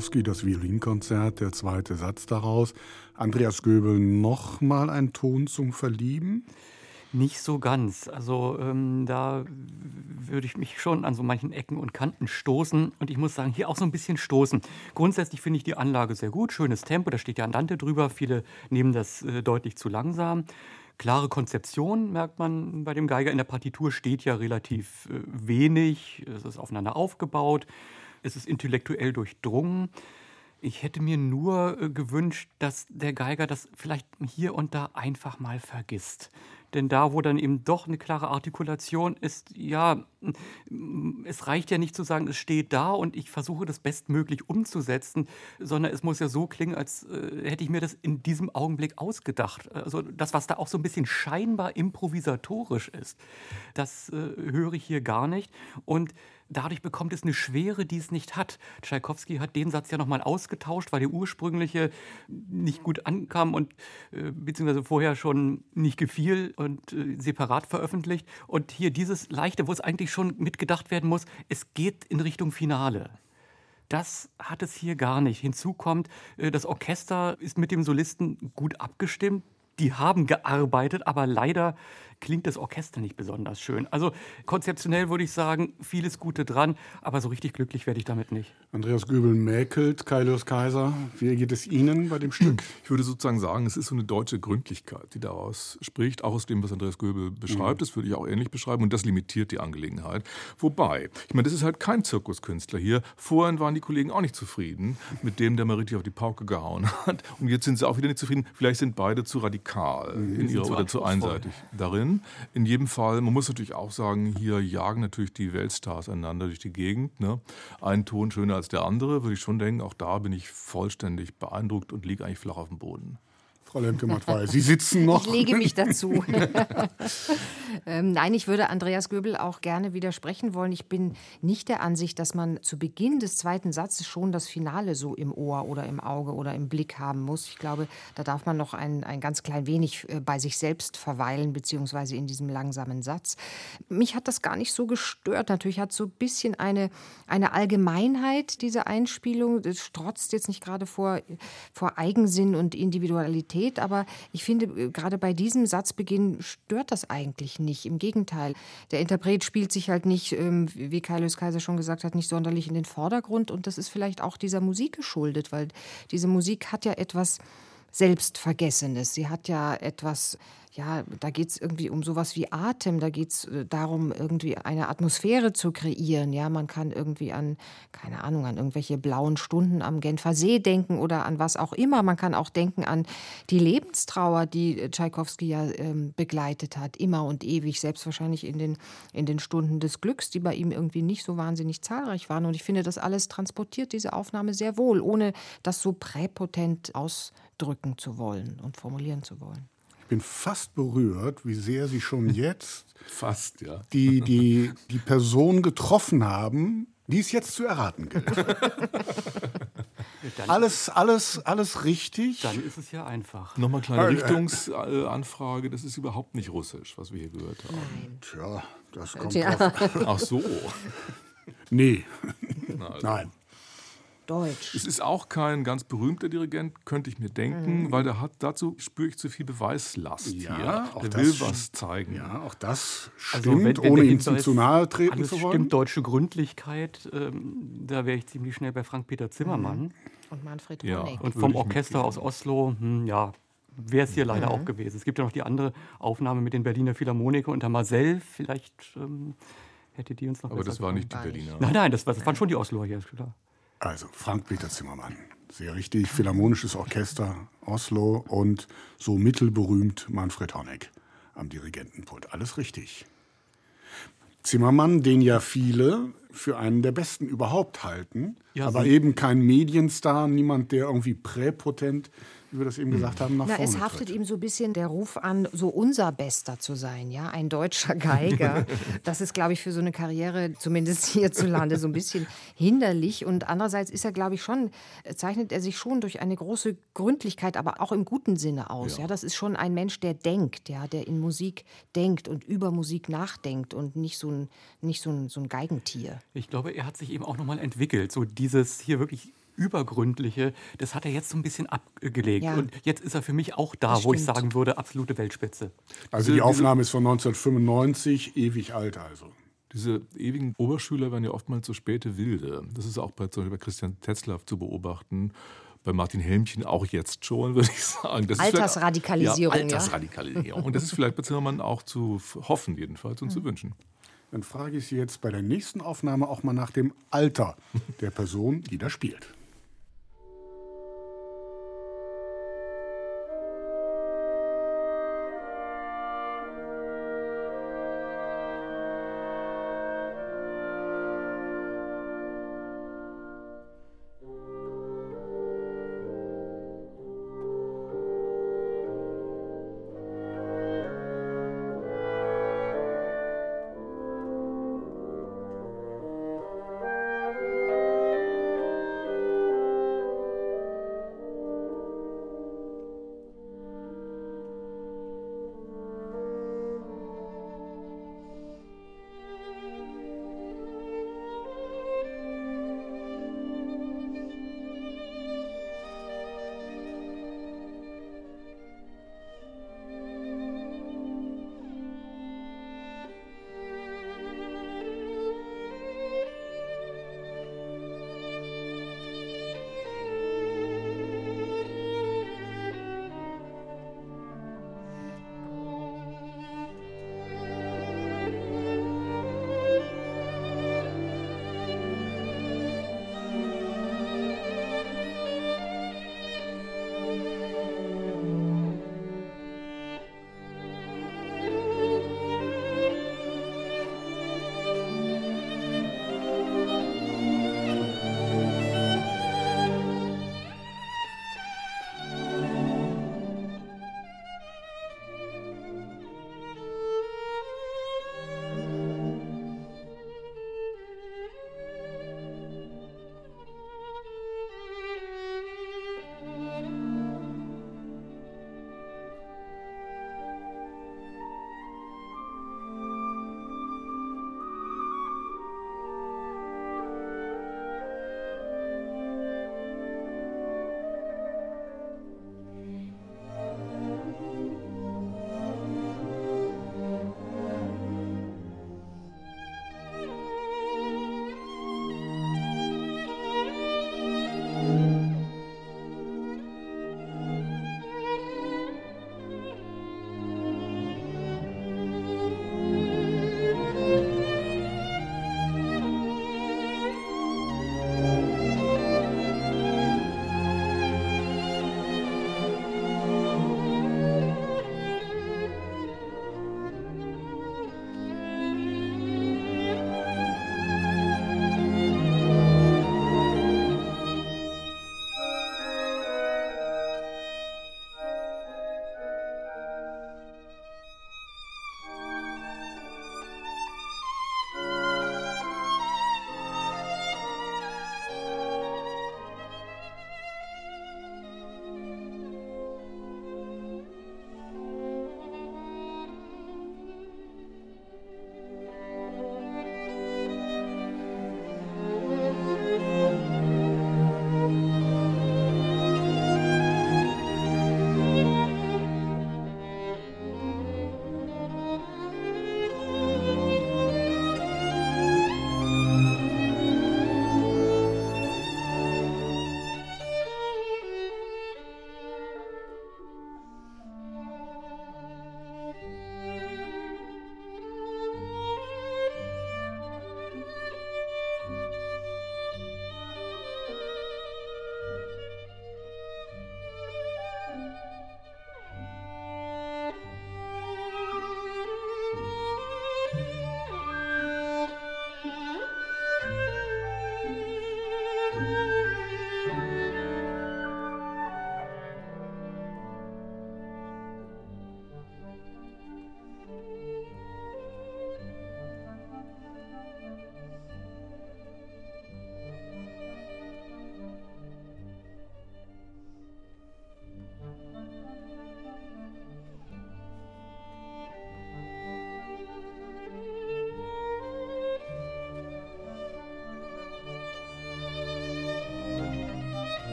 Tchaikovsky, das Violinkonzert, der zweite Satz daraus. Andreas Göbel, noch mal ein Ton zum Verlieben? Nicht so ganz. Also ähm, da würde ich mich schon an so manchen Ecken und Kanten stoßen. Und ich muss sagen, hier auch so ein bisschen stoßen. Grundsätzlich finde ich die Anlage sehr gut. Schönes Tempo, da steht ja Andante drüber. Viele nehmen das äh, deutlich zu langsam. Klare Konzeption merkt man bei dem Geiger. In der Partitur steht ja relativ äh, wenig. Es ist aufeinander aufgebaut. Es ist intellektuell durchdrungen. Ich hätte mir nur äh, gewünscht, dass der Geiger das vielleicht hier und da einfach mal vergisst. Denn da, wo dann eben doch eine klare Artikulation ist, ja, es reicht ja nicht zu sagen, es steht da und ich versuche das bestmöglich umzusetzen, sondern es muss ja so klingen, als äh, hätte ich mir das in diesem Augenblick ausgedacht. Also das, was da auch so ein bisschen scheinbar improvisatorisch ist, das äh, höre ich hier gar nicht. Und dadurch bekommt es eine Schwere, die es nicht hat. Tschaikowski hat den Satz ja nochmal ausgetauscht, weil der ursprüngliche nicht gut ankam und äh, beziehungsweise vorher schon nicht gefiel und äh, separat veröffentlicht. Und hier dieses Leichte, wo es eigentlich schon mitgedacht werden muss, es geht in Richtung Finale. Das hat es hier gar nicht. Hinzu kommt, äh, das Orchester ist mit dem Solisten gut abgestimmt. Die haben gearbeitet, aber leider klingt das Orchester nicht besonders schön. Also konzeptionell würde ich sagen, vieles Gute dran, aber so richtig glücklich werde ich damit nicht. Andreas Göbel mäkelt, Kaius Kaiser. Wie geht es Ihnen bei dem Stück? Ich würde sozusagen sagen, es ist so eine deutsche Gründlichkeit, die daraus spricht, auch aus dem, was Andreas Göbel beschreibt. Mhm. Das würde ich auch ähnlich beschreiben und das limitiert die Angelegenheit. Wobei, ich meine, das ist halt kein Zirkuskünstler hier. Vorhin waren die Kollegen auch nicht zufrieden mit dem, der mal richtig auf die Pauke gehauen hat. Und jetzt sind sie auch wieder nicht zufrieden. Vielleicht sind beide zu radikal mhm. in ihrer, oder zu einseitig darin drin. In jedem Fall, man muss natürlich auch sagen, hier jagen natürlich die Weltstars einander durch die Gegend. Ne? Ein Ton schöner als der andere, würde ich schon denken. Auch da bin ich vollständig beeindruckt und liege eigentlich flach auf dem Boden. Frau Lemke-Matwei, Sie sitzen noch. Ich lege mich dazu. ähm, nein, ich würde Andreas Göbel auch gerne widersprechen wollen. Ich bin nicht der Ansicht, dass man zu Beginn des zweiten Satzes schon das Finale so im Ohr oder im Auge oder im Blick haben muss. Ich glaube, da darf man noch ein, ein ganz klein wenig äh, bei sich selbst verweilen, beziehungsweise in diesem langsamen Satz. Mich hat das gar nicht so gestört. Natürlich hat so ein bisschen eine, eine Allgemeinheit diese Einspielung. Das strotzt jetzt nicht gerade vor, vor Eigensinn und Individualität Qualität, aber ich finde, äh, gerade bei diesem Satzbeginn stört das eigentlich nicht. Im Gegenteil, der Interpret spielt sich halt nicht, ähm, wie Kaius Kaiser schon gesagt hat, nicht sonderlich in den Vordergrund und das ist vielleicht auch dieser Musik geschuldet, weil diese Musik hat ja etwas Selbstvergessenes. Sie hat ja etwas ja, da geht es irgendwie um sowas wie Atem, da geht es äh, darum, irgendwie eine Atmosphäre zu kreieren. Ja, man kann irgendwie an, keine Ahnung, an irgendwelche blauen Stunden am Genfer See denken oder an was auch immer. Man kann auch denken an die Lebenstrauer, die äh, Tschaikowski ja ähm, begleitet hat, immer und ewig, selbst wahrscheinlich in den, in den Stunden des Glücks, die bei ihm irgendwie nicht so wahnsinnig zahlreich waren. Und ich finde, das alles transportiert diese Aufnahme sehr wohl, ohne das so präpotent ausdrücken zu wollen und formulieren zu wollen bin fast berührt, wie sehr Sie schon jetzt fast, ja. die, die, die Person getroffen haben, die es jetzt zu erraten gilt. alles, alles, alles richtig. Dann ist es ja einfach. Nochmal kleine Richtungsanfrage. Das ist überhaupt nicht russisch, was wir hier gehört haben. Nein. Tja, das kommt drauf. Ach so. Nee. Also. Nein. Deutsch. Es ist auch kein ganz berühmter Dirigent, könnte ich mir denken, mhm. weil der hat dazu spüre ich zu viel Beweislast ja, hier. Auch der will was zeigen. Ja, auch das also stimmt, also wenn, wenn ohne ihm zu nahe treten alles zu wollen. Stimmt, deutsche Gründlichkeit, ähm, da wäre ich ziemlich schnell bei Frank-Peter Zimmermann. Mhm. Und Manfred ja, Honeck. Und vom Orchester aus Oslo, hm, ja, wäre es hier leider mhm. auch gewesen. Es gibt ja noch die andere Aufnahme mit den Berliner Philharmoniker unter Marcel. Vielleicht ähm, hätte die uns noch Aber das war nicht die Berliner. Nein, nein, das, war, das waren schon die Osloer hier. Klar. Also Frank-Peter Zimmermann, sehr richtig, Philharmonisches Orchester Oslo und so mittelberühmt Manfred Honeck am Dirigentenpult. Alles richtig. Zimmermann, den ja viele für einen der besten überhaupt halten, ja, aber eben kein Medienstar, niemand, der irgendwie präpotent wie wir das eben gesagt haben, nach Na, vorne Es haftet tritt. ihm so ein bisschen der Ruf an, so unser Bester zu sein, ja, ein deutscher Geiger. das ist, glaube ich, für so eine Karriere, zumindest hierzulande, so ein bisschen hinderlich. Und andererseits ist er, glaube ich, schon, zeichnet er sich schon durch eine große Gründlichkeit, aber auch im guten Sinne aus. Ja. ja. Das ist schon ein Mensch, der denkt, ja, der in Musik denkt und über Musik nachdenkt und nicht so ein, nicht so ein, so ein Geigentier. Ich glaube, er hat sich eben auch nochmal entwickelt. So dieses hier wirklich Übergründliche, das hat er jetzt so ein bisschen abgelegt. Ja. Und jetzt ist er für mich auch da, Das wo ich stimmt. sagen würde, absolute Weltspitze. Also die Aufnahme ist von 1995, ewig alt also. Diese ewigen Oberschüler werden ja oftmals so späte Wilde. Das ist auch bei, zum Beispiel bei Christian Tetzlaff zu beobachten. Bei Martin Helmchen auch jetzt schon, würde ich sagen. Das Altersradikalisierung, Ja, ja. Altersradikalisierung. Und das ist vielleicht bei Zimmermann auch zu hoffen, jedenfalls, und zu wünschen. Dann frage ich Sie jetzt bei der nächsten Aufnahme auch mal nach dem Alter der Person, die da spielt.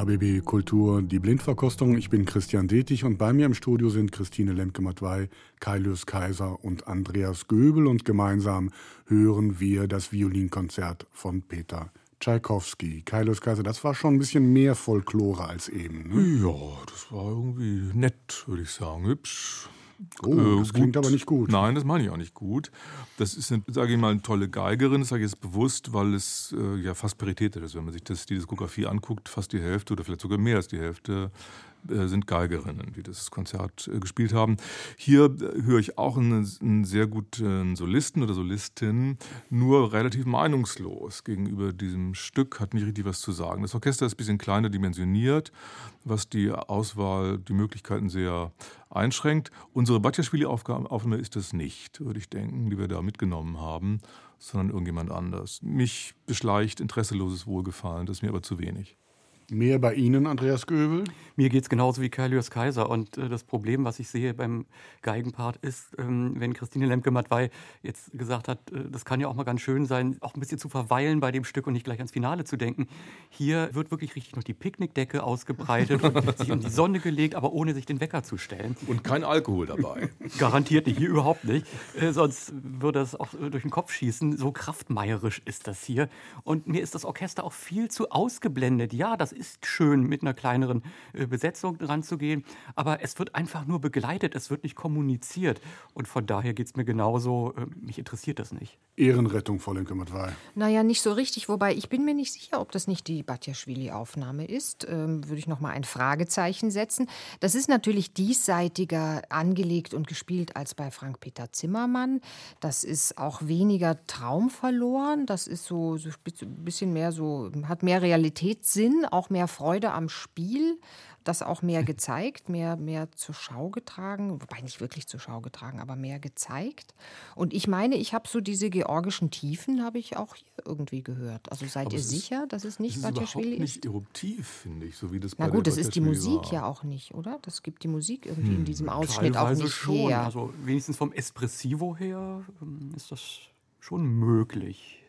RBB Kultur, die Blindverkostung. Ich bin Christian Detig und bei mir im Studio sind Christine Lemke-Matwei, Kailius Kaiser und Andreas Göbel und gemeinsam hören wir das Violinkonzert von Peter Tschaikowski. Kailius Kaiser, das war schon ein bisschen mehr Folklore als eben. Ne? Ja, das war irgendwie nett, würde ich sagen. Hübsch. Oh, äh, das klingt aber nicht gut. Nein, das meine ich auch nicht gut. Das ist, sage ich mal, eine tolle Geigerin, das sage ich jetzt bewusst, weil es äh, ja fast Parität ist. Wenn man sich das, die Diskografie anguckt, fast die Hälfte oder vielleicht sogar mehr als die Hälfte sind Geigerinnen, die das Konzert äh, gespielt haben. Hier äh, höre ich auch einen, einen, sehr guten Solisten oder Solistin, nur relativ meinungslos gegenüber diesem Stück, hat nicht richtig was zu sagen. Das Orchester ist ein bisschen kleiner dimensioniert, was die Auswahl, die Möglichkeiten sehr einschränkt. Unsere Batjaschwili-Aufnahme ist das nicht, würde ich denken, die wir da mitgenommen haben, sondern irgendjemand anders. Mich beschleicht interesseloses Wohlgefallen, das ist mir aber zu wenig. Mehr bei Ihnen, Andreas Göbel? Mir geht es genauso wie Kailius Kaiser. Und äh, das Problem, was ich sehe beim Geigenpart, ist, ähm, wenn Christine Lemke-Matwei jetzt gesagt hat, äh, das kann ja auch mal ganz schön sein, auch ein bisschen zu verweilen bei dem Stück und nicht gleich ans Finale zu denken. Hier wird wirklich richtig noch die Picknickdecke ausgebreitet und sich in die Sonne gelegt, aber ohne sich den Wecker zu stellen. Und kein Alkohol dabei. Garantiert nicht, hier überhaupt nicht. Äh, sonst würde es auch äh, durch den Kopf schießen. So kraftmeierisch ist das hier. Und mir ist das Orchester auch viel zu ausgeblendet. Ja, das ist schön, mit einer kleineren äh, Besetzung ranzugehen, aber es wird einfach nur begleitet, es wird nicht kommuniziert. Und von daher geht es mir genauso, äh, mich interessiert das nicht. Ehrenrettung, Frau Lenke-Matwei. Naja, nicht so richtig, wobei ich bin mir nicht sicher, ob das nicht die Batjaschwili-Aufnahme ist. Ähm, würde ich noch mal ein Fragezeichen setzen. Das ist natürlich diesseitiger angelegt und gespielt als bei Frank-Peter Zimmermann. Das ist auch weniger Traum verloren. Das ist so, so ein bisschen mehr so, hat mehr Realitätssinn, auch mehr Freude am Spiel das auch mehr gezeigt, mehr, mehr zur Schau getragen, wobei nicht wirklich zur Schau getragen, aber mehr gezeigt. Und ich meine, ich habe so diese georgischen Tiefen, habe ich auch hier irgendwie gehört. Also seid aber ihr sicher, dass es nicht Batjaschwili ist? Es ist nicht eruptiv, finde ich, so wie das Na gut, das ist die Musik war. ja auch nicht, oder? Das gibt die Musik irgendwie hm. in diesem Ausschnitt auch nicht schon. her. Also wenigstens vom Espressivo her ähm, ist das schon möglich.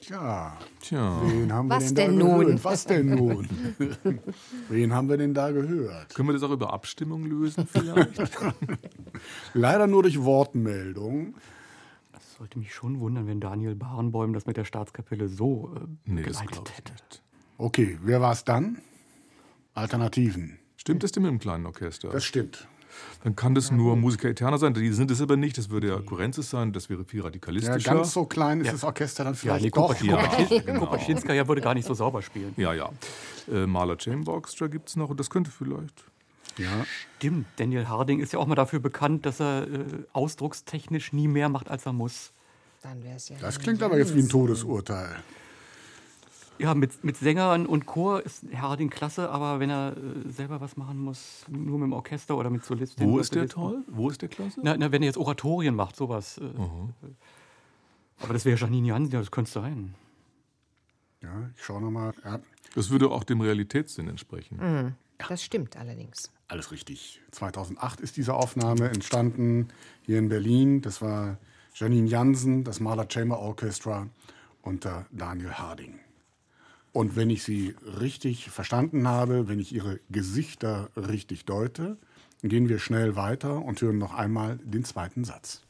Tja, Tja. wen haben Was wir denn, denn da nun? Gehört? Was denn nun? wen haben wir denn da gehört? Können wir das auch über Abstimmung lösen vielleicht? Leider nur durch Wortmeldung. Das sollte mich schon wundern, wenn Daniel Barenbäum das mit der Staatskapelle so äh, nee, geleitet hätte. Nicht. Okay, wer war es dann? Alternativen. Stimmt das denn mit dem kleinen Orchester? Das stimmt dann kann das nur Musiker Eterna sein. Die sind es aber nicht. Das würde ja Kurenzis sein. Das wäre viel radikalistischer. Ja, ganz so klein ist ja. das Orchester dann vielleicht ja, doch. Ja, genau. Kopachinska würde gar nicht so sauber spielen. Ja, ja. Äh, Maler Chamber gibt es noch und das könnte vielleicht. Ja. Stimmt. Daniel Harding ist ja auch mal dafür bekannt, dass er äh, ausdruckstechnisch nie mehr macht, als er muss. Dann wär's ja das klingt aber jetzt wie ein Todesurteil. Ja, mit, mit Sängern und Chor ist Harding klasse, aber wenn er äh, selber was machen muss, nur mit dem Orchester oder mit Solistin. Wo ist der toll? Wo ist der klasse? Na, na, wenn er jetzt Oratorien macht, sowas. Äh, aber das wäre Janine Jansen, ja, das könnte sein. Ja, ich schaue nochmal. Ja. Das würde auch dem Realitätssinn entsprechen. Mhm. Das stimmt allerdings. Alles richtig. 2008 ist diese Aufnahme entstanden hier in Berlin. Das war Janine Jansen, das Mahler Chamber Orchestra unter Daniel Harding. Und wenn ich sie richtig verstanden habe, wenn ich ihre Gesichter richtig deute, gehen wir schnell weiter und hören noch einmal den zweiten Satz.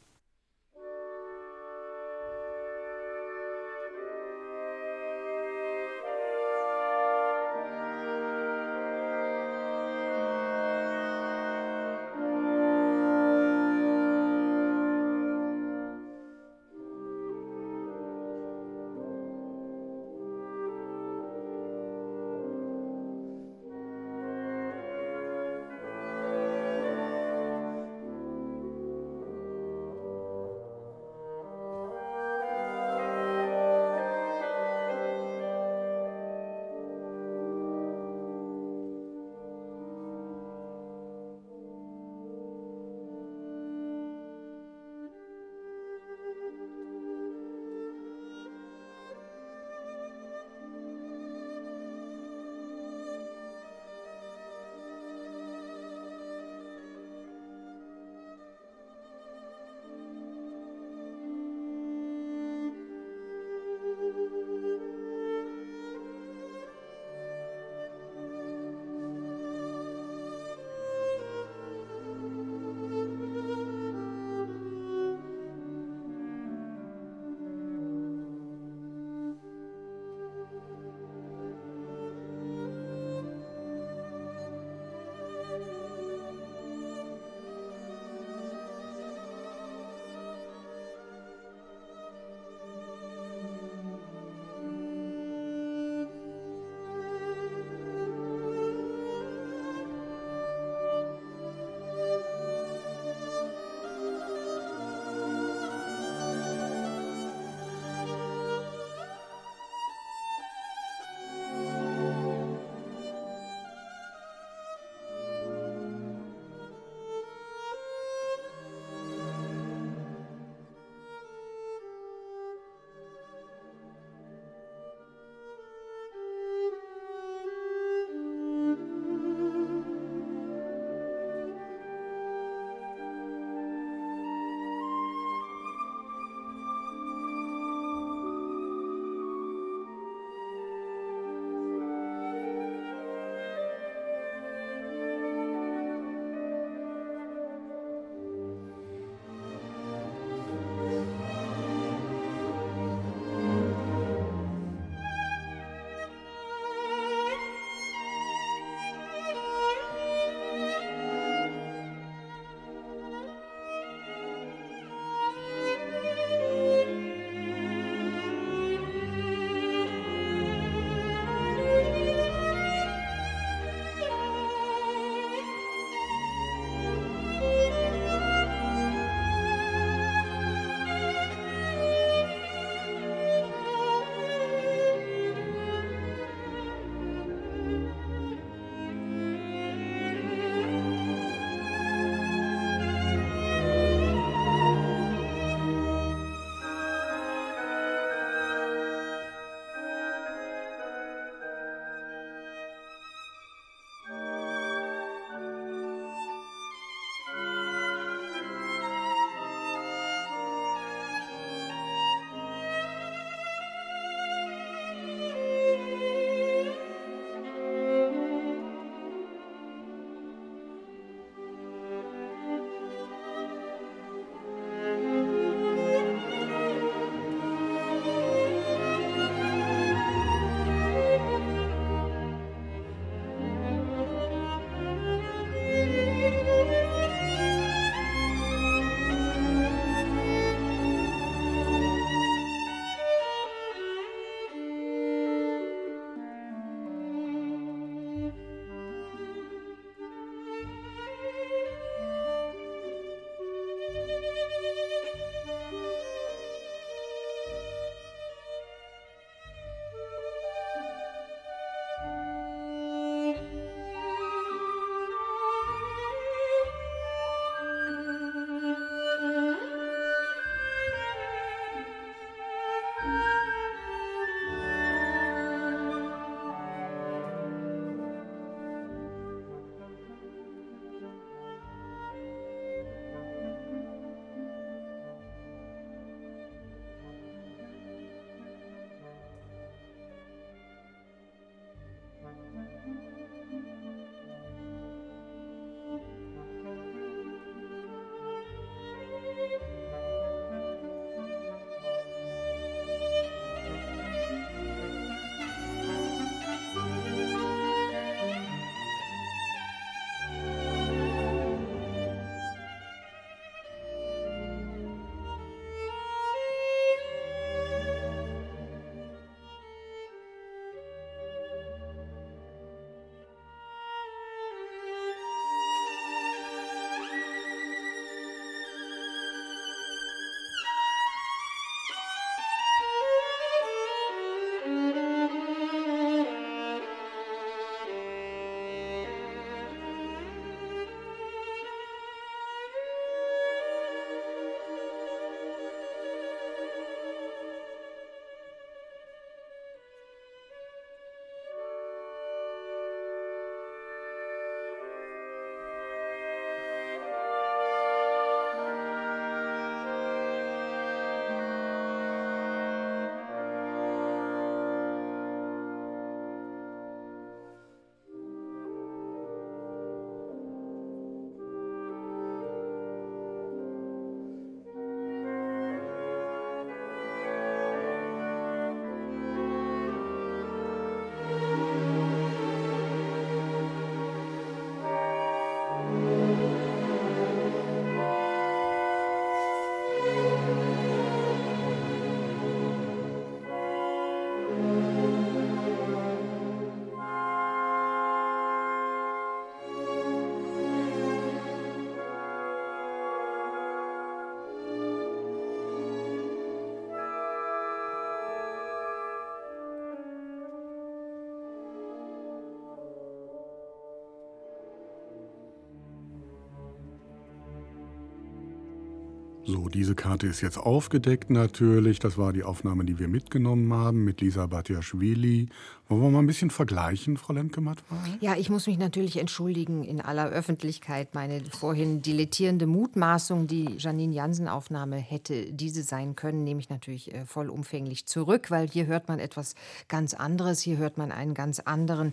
So, diese Karte ist jetzt aufgedeckt natürlich. Das war die Aufnahme, die wir mitgenommen haben mit Lisa Batiaschwili. Wollen wir mal ein bisschen vergleichen, Frau Lemke-Matwei? Ja, ich muss mich natürlich entschuldigen in aller Öffentlichkeit. Meine vorhin dilettierende Mutmaßung, die Janine Jansen-Aufnahme hätte diese sein können, nehme ich natürlich äh, vollumfänglich zurück, weil hier hört man etwas ganz anderes. Hier hört man einen ganz anderen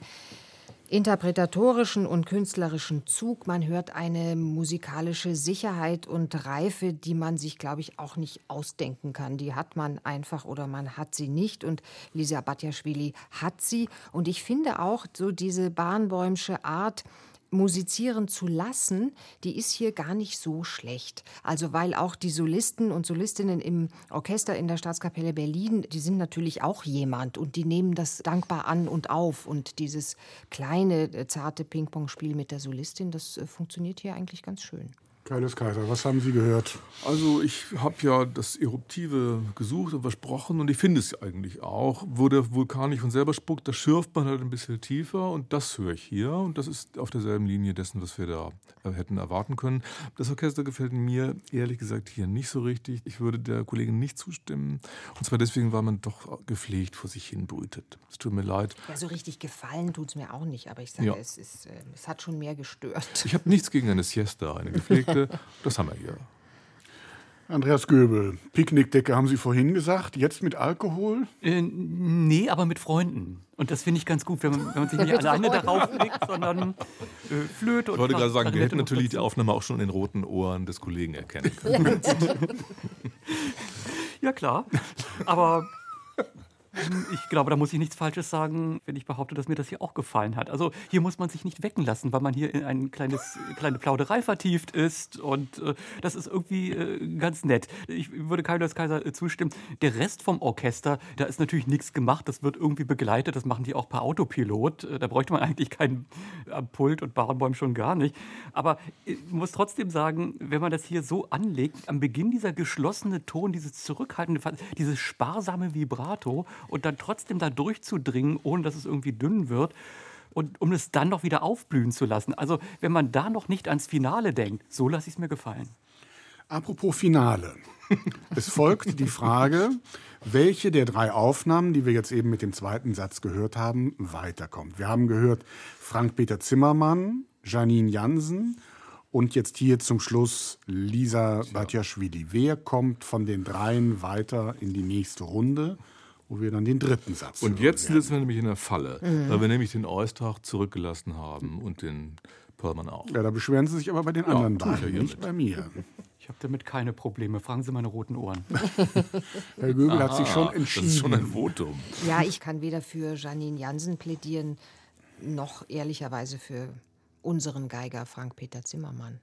interpretatorischen und künstlerischen Zug. Man hört eine musikalische Sicherheit und Reife, die man sich, glaube ich, auch nicht ausdenken kann. Die hat man einfach oder man hat sie nicht. Und Lisa Batjaschwili hat sie. Und ich finde auch so diese Bahnbäumsche Art, musizieren zu lassen, die ist hier gar nicht so schlecht. Also weil auch die Solisten und Solistinnen im Orchester in der Staatskapelle Berlin, die sind natürlich auch jemand und die nehmen das dankbar an und auf. Und dieses kleine, äh, zarte Ping-Pong-Spiel mit der Solistin, das äh, funktioniert hier eigentlich ganz schön. Kaius Kaiser, was haben Sie gehört? Also ich habe ja das Eruptive gesucht und versprochen und ich finde es eigentlich auch. Wo der Vulkan nicht von selber spuckt, da schürft man halt ein bisschen tiefer und das höre ich hier und das ist auf derselben Linie dessen, was wir da äh, hätten erwarten können. Das Orchester gefällt mir ehrlich gesagt hier nicht so richtig. Ich würde der Kollegin nicht zustimmen und zwar deswegen, weil man doch gepflegt vor sich hin brütet. Es tut mir leid. Ja, so richtig gefallen tut es mir auch nicht, aber ich sage, ja. es, ist, äh, es hat schon mehr gestört. Ich habe nichts gegen eine Siesta, eine gepflegte Picknickdecke, das haben wir hier. Andreas Göbel, Picknickdecke haben Sie vorhin gesagt, jetzt mit Alkohol? Äh, nee, aber mit Freunden. Und das finde ich ganz gut, wenn man, wenn man sich nicht alleine darauf legt, sondern äh, flöte und Ich wollte gerade sagen, wir hätten natürlich die Aufnahme auch schon in den roten Ohren des Kollegen erkennen können. ja, klar. Aber ich glaube, da muss ich nichts Falsches sagen, wenn ich behaupte, dass mir das hier auch gefallen hat. Also hier muss man sich nicht wecken lassen, weil man hier in eine kleine Plauderei vertieft ist und äh, das ist irgendwie äh, ganz nett. Ich würde Kaius Kaiser äh, zustimmen. Der Rest vom Orchester, da ist natürlich nichts gemacht, das wird irgendwie begleitet, das machen die auch per Autopilot. Äh, da bräuchte man eigentlich keinen Pult und Barenbäum schon gar nicht. Aber ich muss trotzdem sagen, wenn man das hier so anlegt, am Beginn dieser geschlossene Ton, dieses zurückhaltende, dieses sparsame Vibrato und dann trotzdem da durchzudringen, ohne dass es irgendwie dünn wird. Und um es dann noch wieder aufblühen zu lassen. Also, wenn man da noch nicht ans Finale denkt, so lasse ich es mir gefallen. Apropos Finale. Es folgt die Frage, welche der drei Aufnahmen, die wir jetzt eben mit dem zweiten Satz gehört haben, weiterkommt. Wir haben gehört Frank-Peter Zimmermann, Janine Jansen und jetzt hier zum Schluss Lisa Batjaschwili. Wer kommt von den dreien weiter in die nächste Runde? Wo wir dann den dritten Satz Und jetzt sitzen wir nämlich in der Falle, mhm. weil wir nämlich den Eustrach zurückgelassen haben und den Perlmann auch. Ja, da beschweren Sie sich aber bei den ja, anderen beiden, ja nicht mit. bei mir. Ich habe damit keine Probleme. Fragen Sie meine roten Ohren. Herr Göbel hat sich schon entschieden. Das ist schon ein Votum. Ja, ich kann weder für Janine Jansen plädieren, noch ehrlicherweise für unseren Geiger Frank-Peter Zimmermann.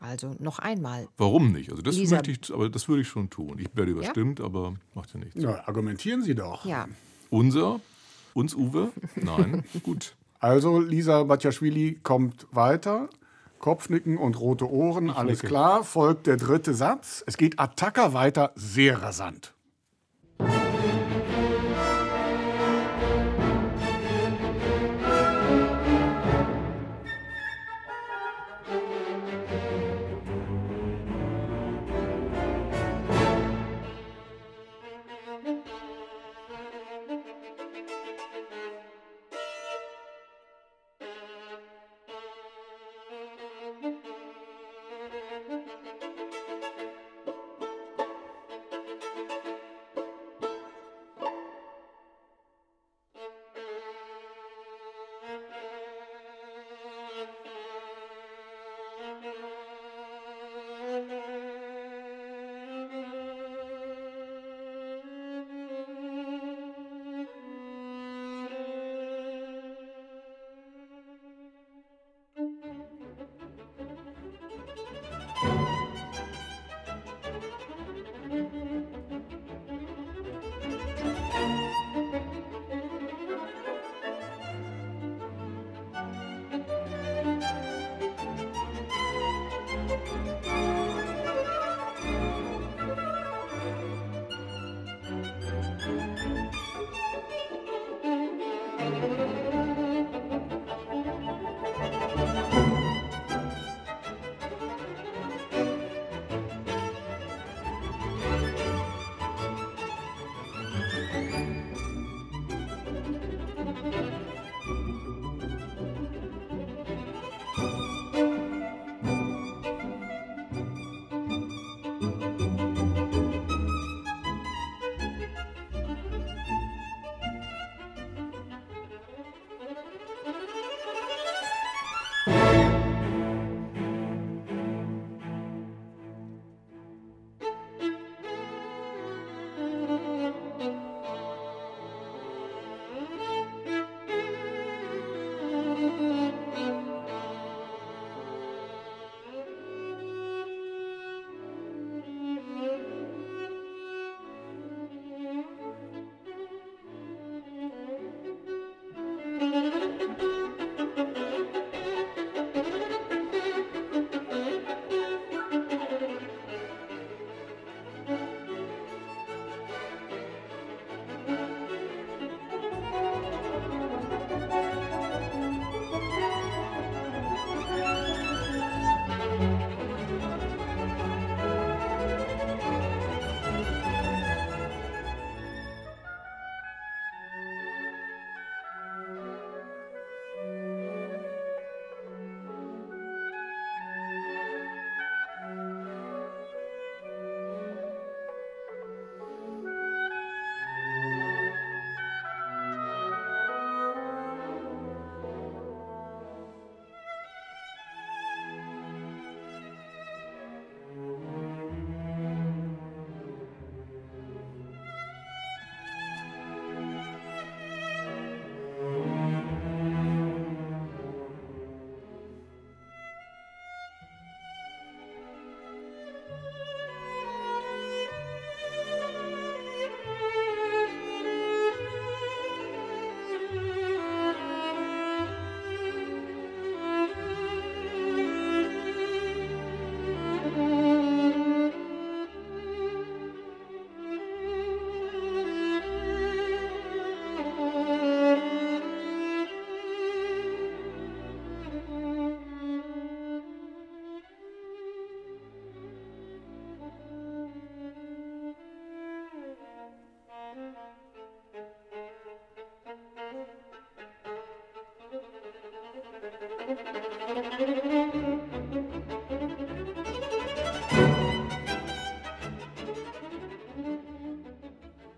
Also noch einmal. Warum nicht? Also das Lisa möchte ich, aber das würde ich schon tun. Ich werde überstimmt, ja? aber macht ja nichts. Ja, argumentieren Sie doch. Ja. Unser? Uns Uwe? Nein. Gut. Also Lisa Batjaschwili kommt weiter. Kopfnicken und rote Ohren, ich alles nicke. klar. Folgt der dritte Satz. Es geht Attacker weiter, sehr rasant.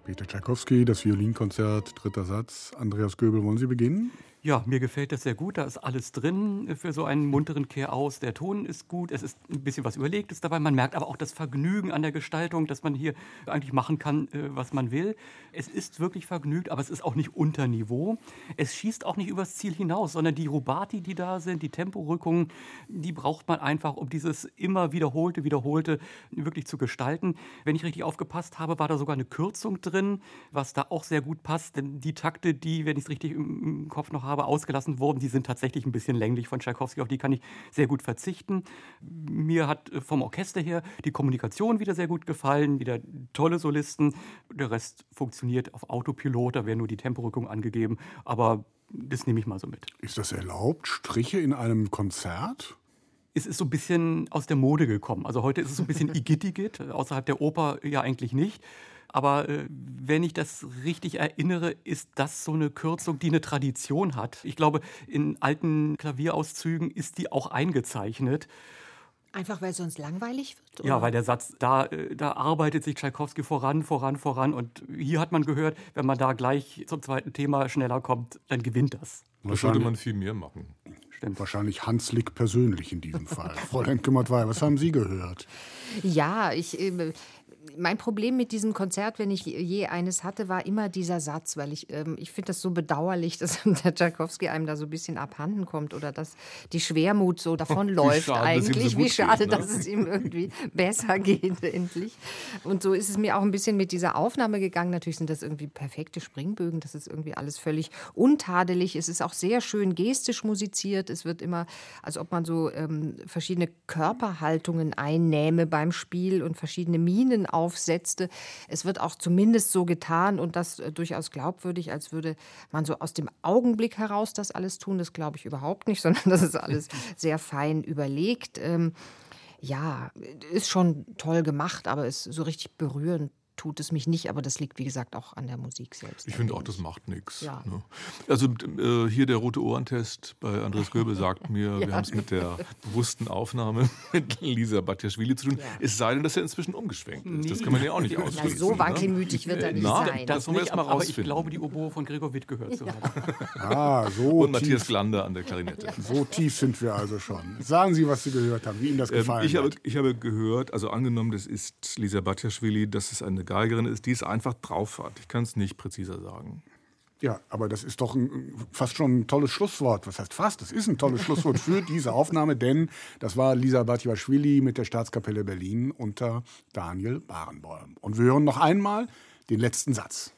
Peter Tchaikovsky, das Violinkonzert, dritter Satz. Andreas Göbel, wollen Sie beginnen? Ja, mir gefällt das sehr gut. Da ist alles drin für so einen munteren Kehr aus. Der Ton ist gut. Es ist ein bisschen was Überlegtes dabei. Man merkt aber auch das Vergnügen an der Gestaltung, dass man hier eigentlich machen kann, äh, was man will. Es ist wirklich vergnügt, aber es ist auch nicht unter Niveau. Es schießt auch nicht übers Ziel hinaus, sondern die Rubati, die da sind, die Temporückungen, die braucht man einfach, um dieses immer wiederholte, wiederholte wirklich zu gestalten. Wenn ich richtig aufgepasst habe, war da sogar eine Kürzung drin, was da auch sehr gut passt. Denn die Takte, die, wenn ich es richtig im Kopf noch habe, habe, ausgelassen wurden, die sind tatsächlich ein bisschen länglich von Tschaikowski. Auf die kann ich sehr gut verzichten. Mir hat äh, vom Orchester her die Kommunikation wieder sehr gut gefallen, wieder tolle Solisten. Der Rest funktioniert auf Autopilot, da werden nur die Temporückung angegeben. Aber das nehme ich mal so mit. Ist das erlaubt? Striche in einem Konzert? es ist so ein bisschen aus der Mode gekommen. Also heute ist es so ein bisschen Igitt-Igitt, außerhalb der Oper ja eigentlich nicht. Aber äh, wenn ich das richtig erinnere, ist das so eine Kürzung, die eine Tradition hat. Ich glaube, in alten Klavierauszügen ist die auch eingezeichnet. Einfach weil es sonst langweilig wird? Oder? Ja, weil der Satz, da, äh, da arbeitet sich Tschaikowski voran, voran, voran. Und hier hat man gehört, wenn man da gleich zum zweiten Thema schneller kommt, dann gewinnt das. Da sollte man viel mehr machen. Stimmt. Wahrscheinlich Hans Lick persönlich in diesem Fall. Frau Lenkemott-Wey, was haben Sie gehört? Ja, ich, äh, mein Problem mit diesem Konzert, wenn ich je eines hatte, war immer dieser Satz, weil ich, ähm, ich finde das so bedauerlich, dass der Tchaikovsky einem da so ein bisschen abhanden kommt oder dass die Schwermut so davonläuft eigentlich. So Wie schade, geht, ne? dass es ihm irgendwie besser geht endlich. Und so ist es mir auch ein bisschen mit dieser Aufnahme gegangen. Natürlich sind das irgendwie perfekte Springbögen, das ist irgendwie alles völlig untadelig. Es ist auch sehr schön gestisch musiziert. Es wird immer, als ob man so ähm, verschiedene Körperhaltungen einnähme beim Spiel und verschiedene Minen aufsetzte. Es wird auch zumindest so getan und das äh, durchaus glaubwürdig, als würde man so aus dem Augenblick heraus das alles tun. Das glaube ich überhaupt nicht, sondern das ist alles sehr fein überlegt. Ähm, ja, ist schon toll gemacht, aber ist so richtig berührend tut es mich nicht, aber das liegt, wie gesagt, auch an der Musik selbst. Ich finde auch, das macht nichts. Ja. Ne? Also äh, hier der rote Ohrentest bei Andreas Göbel sagt mir, ja. wir haben es mit der bewussten Aufnahme mit Lisa Batjaschwili zu tun. Ja. Es sei denn, dass er inzwischen umgeschwenkt ist. Das kann man ja auch nicht ausschließen. Na, so ne? wankelmütig wird er nicht Na, sein. Das, das wollen wir erst mal rausfinden. Aber ich glaube, die Oboe von Gregor Witt gehört zu haben. Ah, so Und tief. Matthias Glander an der Klarinette. So tief sind wir also schon. Sagen Sie, was Sie gehört haben, wie Ihnen das ähm, gefallen ähm, ich hat. Habe, ich habe gehört, also angenommen, das ist Lisa Batjaschwili, das ist eine Geigerin ist, die es einfach drauf hat. Ich kann es nicht präziser sagen. Ja, aber das ist doch ein, fast schon ein tolles Schlusswort. Was heißt fast? Das ist ein tolles Schlusswort für diese Aufnahme, denn das war Lisa Batjaschwili mit der Staatskapelle Berlin unter Daniel Barenboim. Und wir hören noch einmal den letzten Satz.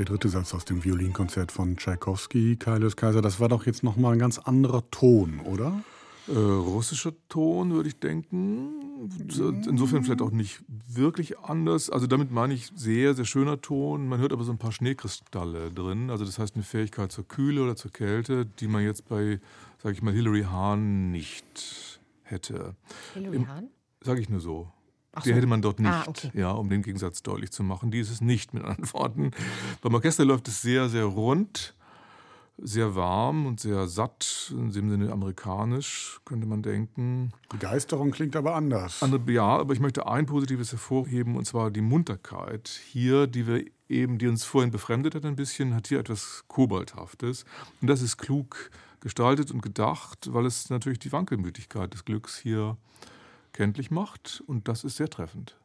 Der dritte Satz aus dem Violinkonzert von Tschaikowski, Kaius Kaiser, das war doch jetzt nochmal ein ganz anderer Ton, oder? Äh, russischer Ton, würde ich denken. Insofern vielleicht auch nicht wirklich anders. Also damit meine ich sehr, sehr schöner Ton. Man hört aber so ein paar Schneekristalle drin. Also das heißt eine Fähigkeit zur Kühle oder zur Kälte, die man jetzt bei, sage ich mal, Hilary Hahn nicht hätte. Hilary Hahn? Sage ich nur so. Ach die so. hätte man dort ah, nicht, ah, okay. ja, um den Gegensatz deutlich zu machen. Die ist es nicht mit Antworten. Beim Orchester läuft es sehr, sehr rund sehr warm und sehr satt, in dem Sinne amerikanisch, könnte man denken. Begeisterung klingt aber anders. Andere, ja, aber ich möchte ein positives hervorheben, und zwar die Munterkeit. Hier, die wir eben, die uns vorhin befremdet hat ein bisschen, hat hier etwas Kobalthaftes. Und das ist klug gestaltet und gedacht, weil es natürlich die Wankelmütigkeit des Glücks hier kenntlich macht. Und das ist sehr treffend.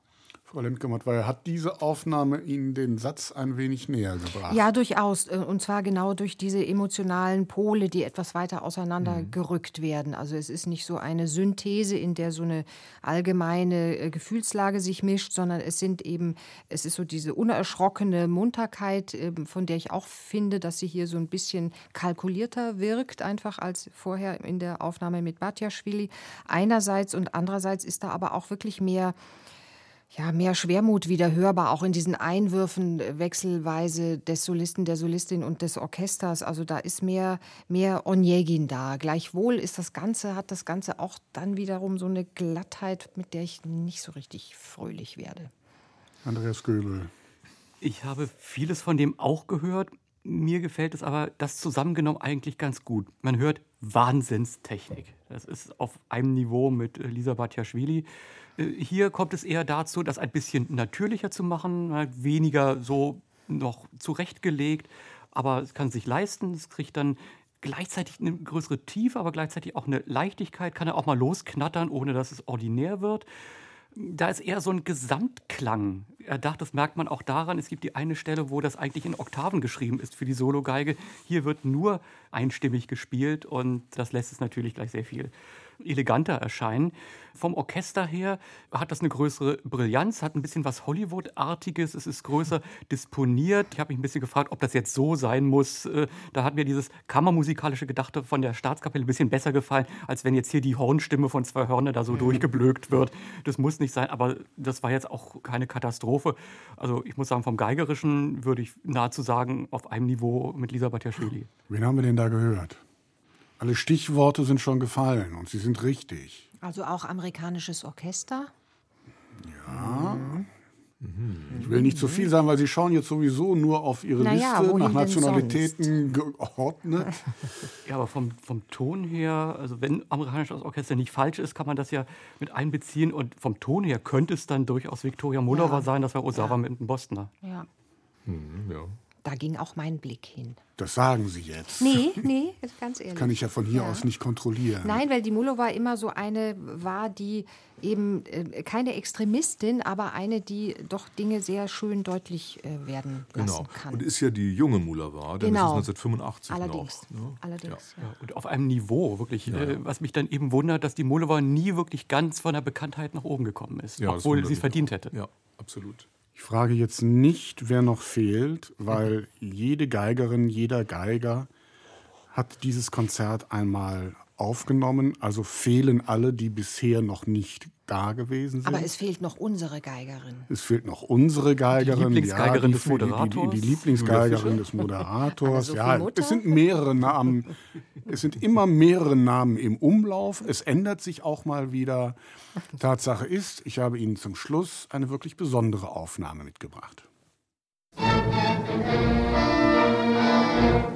Frau Lemke-Mattweier, hat diese Aufnahme Ihnen den Satz ein wenig näher gebracht? Ja, durchaus. Äh, und zwar genau durch diese emotionalen Pole, die etwas weiter auseinandergerückt mhm. werden. Also es ist nicht so eine Synthese, in der so eine allgemeine äh, Gefühlslage sich mischt, sondern es sind eben, es ist so diese unerschrockene Munterkeit, ähm, von der ich auch finde, dass sie hier so ein bisschen kalkulierter wirkt, einfach als vorher in der Aufnahme mit Batjaschwili. Einerseits und andererseits ist da aber auch wirklich mehr ja, mehr Schwermut wieder hörbar, auch in diesen Einwürfen äh, wechselweise des Solisten, der Solistin und des Orchesters. Also da ist mehr, mehr Onegin da. Gleichwohl ist das Ganze, hat das Ganze auch dann wiederum so eine Glattheit, mit der ich nicht so richtig fröhlich werde. Andreas Göbel. Ich habe vieles von dem auch gehört. Mir gefällt es aber das zusammengenommen eigentlich ganz gut. Man hört Wahnsinnstechnik. Das ist auf einem Niveau mit Lisa Batjaschwili. Äh, hier kommt es eher dazu, das ein bisschen natürlicher zu machen, halt weniger so noch zurechtgelegt, aber es kann sich leisten, es kriegt dann gleichzeitig eine größere Tiefe, aber gleichzeitig auch eine Leichtigkeit, kann er auch mal losknattern, ohne dass es ordinär wird. Da ist eher so ein Gesamtklang erdacht. Das merkt man auch daran, es gibt die eine Stelle, wo das eigentlich in Oktaven geschrieben ist für die Sologeige. Hier wird nur einstimmig gespielt und das lässt es natürlich gleich sehr viel eleganter erscheinen. Vom Orchester her hat das eine größere Brillanz, hat ein bisschen was Hollywood-artiges, es ist größer disponiert. Ich habe mich ein bisschen gefragt, ob das jetzt so sein muss. Äh, da hat mir dieses kammermusikalische Gedachte von der Staatskapelle ein bisschen besser gefallen, als wenn jetzt hier die Hornstimme von zwei Hörner da so mhm. durchgeblökt wird. Das muss nicht sein, aber das war jetzt auch keine Katastrophe. Also ich muss sagen, vom Geigerischen würde ich nahezu sagen, auf einem Niveau mit Lisa Batjaschwili. Wen haben wir denn da gehört? Alle Stichworte sind schon gefallen und sie sind richtig. Also auch amerikanisches Orchester? Ja. Mhm. Ich will nicht zu viel sagen, weil Sie schauen jetzt sowieso nur auf Ihre naja, Liste nach Nationalitäten geordnet. Ja, aber vom, vom Ton her, also wenn amerikanisches Orchester nicht falsch ist, kann man das ja mit einbeziehen. Und vom Ton her könnte es dann durchaus Victoria Mullova ja. sein, das war Osawa ja. mit dem Bostoner. Ja. Mhm, ja. Da ging auch mein Blick hin. Das sagen Sie jetzt. Nee, nee, ganz ehrlich. Das kann ich ja von hier ja. aus nicht kontrollieren. Nein, weil die Mulova immer so eine war, die eben äh, keine Extremistin, aber eine, die doch Dinge sehr schön deutlich äh, werden lassen genau. kann. Und ist ja die junge Mulova, denn genau. das ist 1985 Allerdings. noch. Ne? Allerdings, ja. Ja. Und auf einem Niveau, wirklich, äh, was mich dann eben wundert, dass die Mulova nie wirklich ganz von der Bekanntheit nach oben gekommen ist, obwohl sie es verdient hätte. Ja, absolut. Ich frage jetzt nicht, wer noch fehlt, weil jede Geigerin, jeder Geiger hat dieses Konzert einmal aufgenommen. Also fehlen alle, die bisher noch nicht da gewesen sind. Aber es fehlt noch unsere Geigerin. Es fehlt noch unsere Geigerin. Die Lieblingsgeigerin ja, die, des Moderators. Die, die, die Lieblingsgeigerin des Moderators. ja, es sind mehrere Namen. Es sind immer mehrere Namen im Umlauf. Es ändert sich auch mal wieder. Tatsache ist, ich habe Ihnen zum Schluss eine wirklich besondere Aufnahme mitgebracht. Musik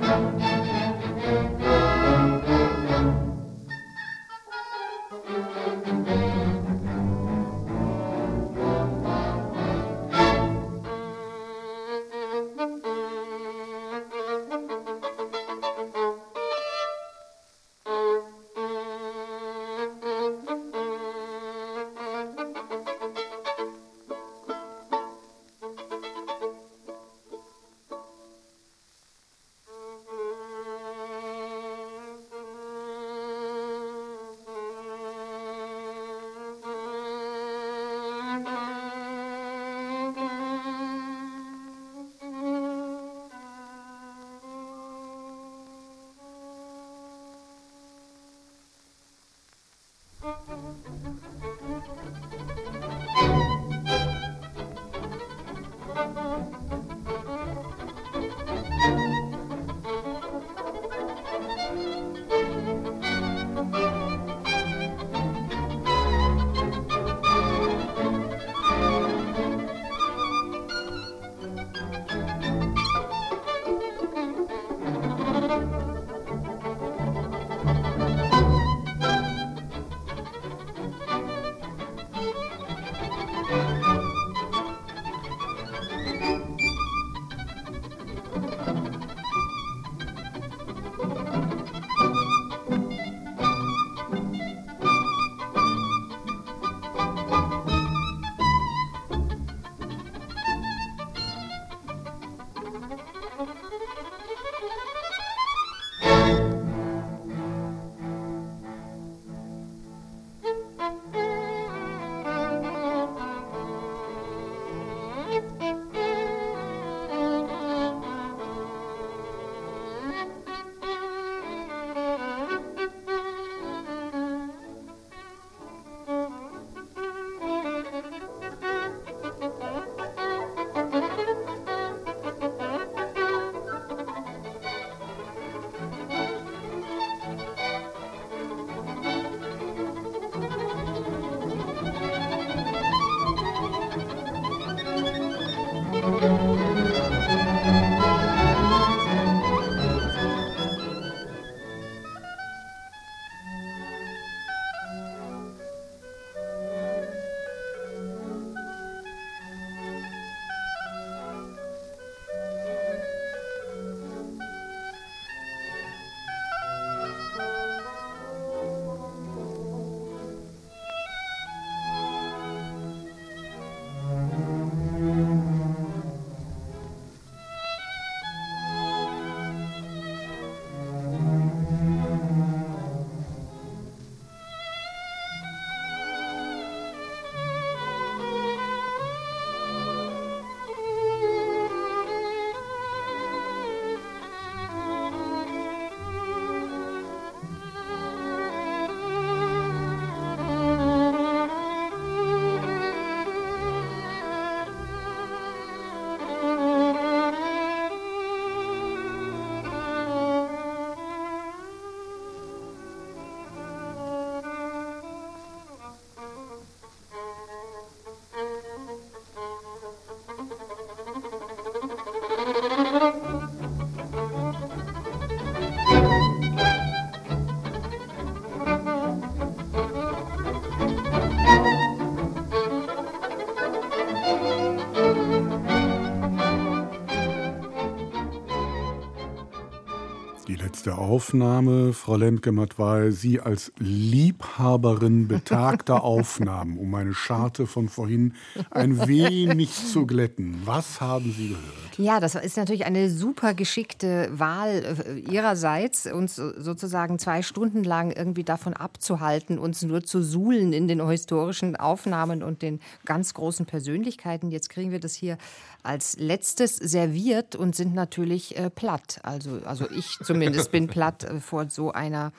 Aufnahme, Frau Lemke-Matwei, Sie als Liebhaberin betagter Aufnahmen, um meine Scharte von vorhin ein wenig zu glätten. Was haben Sie gehört? Ja, das ist natürlich eine super geschickte Wahl äh, Ihrerseits, uns sozusagen zwei Stunden lang irgendwie davon abzuhalten, uns nur zu suhlen in den historischen Aufnahmen und den ganz großen Persönlichkeiten. Jetzt kriegen wir das hier als letztes serviert und sind natürlich äh, platt. Also, also ich zumindest bin platt äh, vor so einer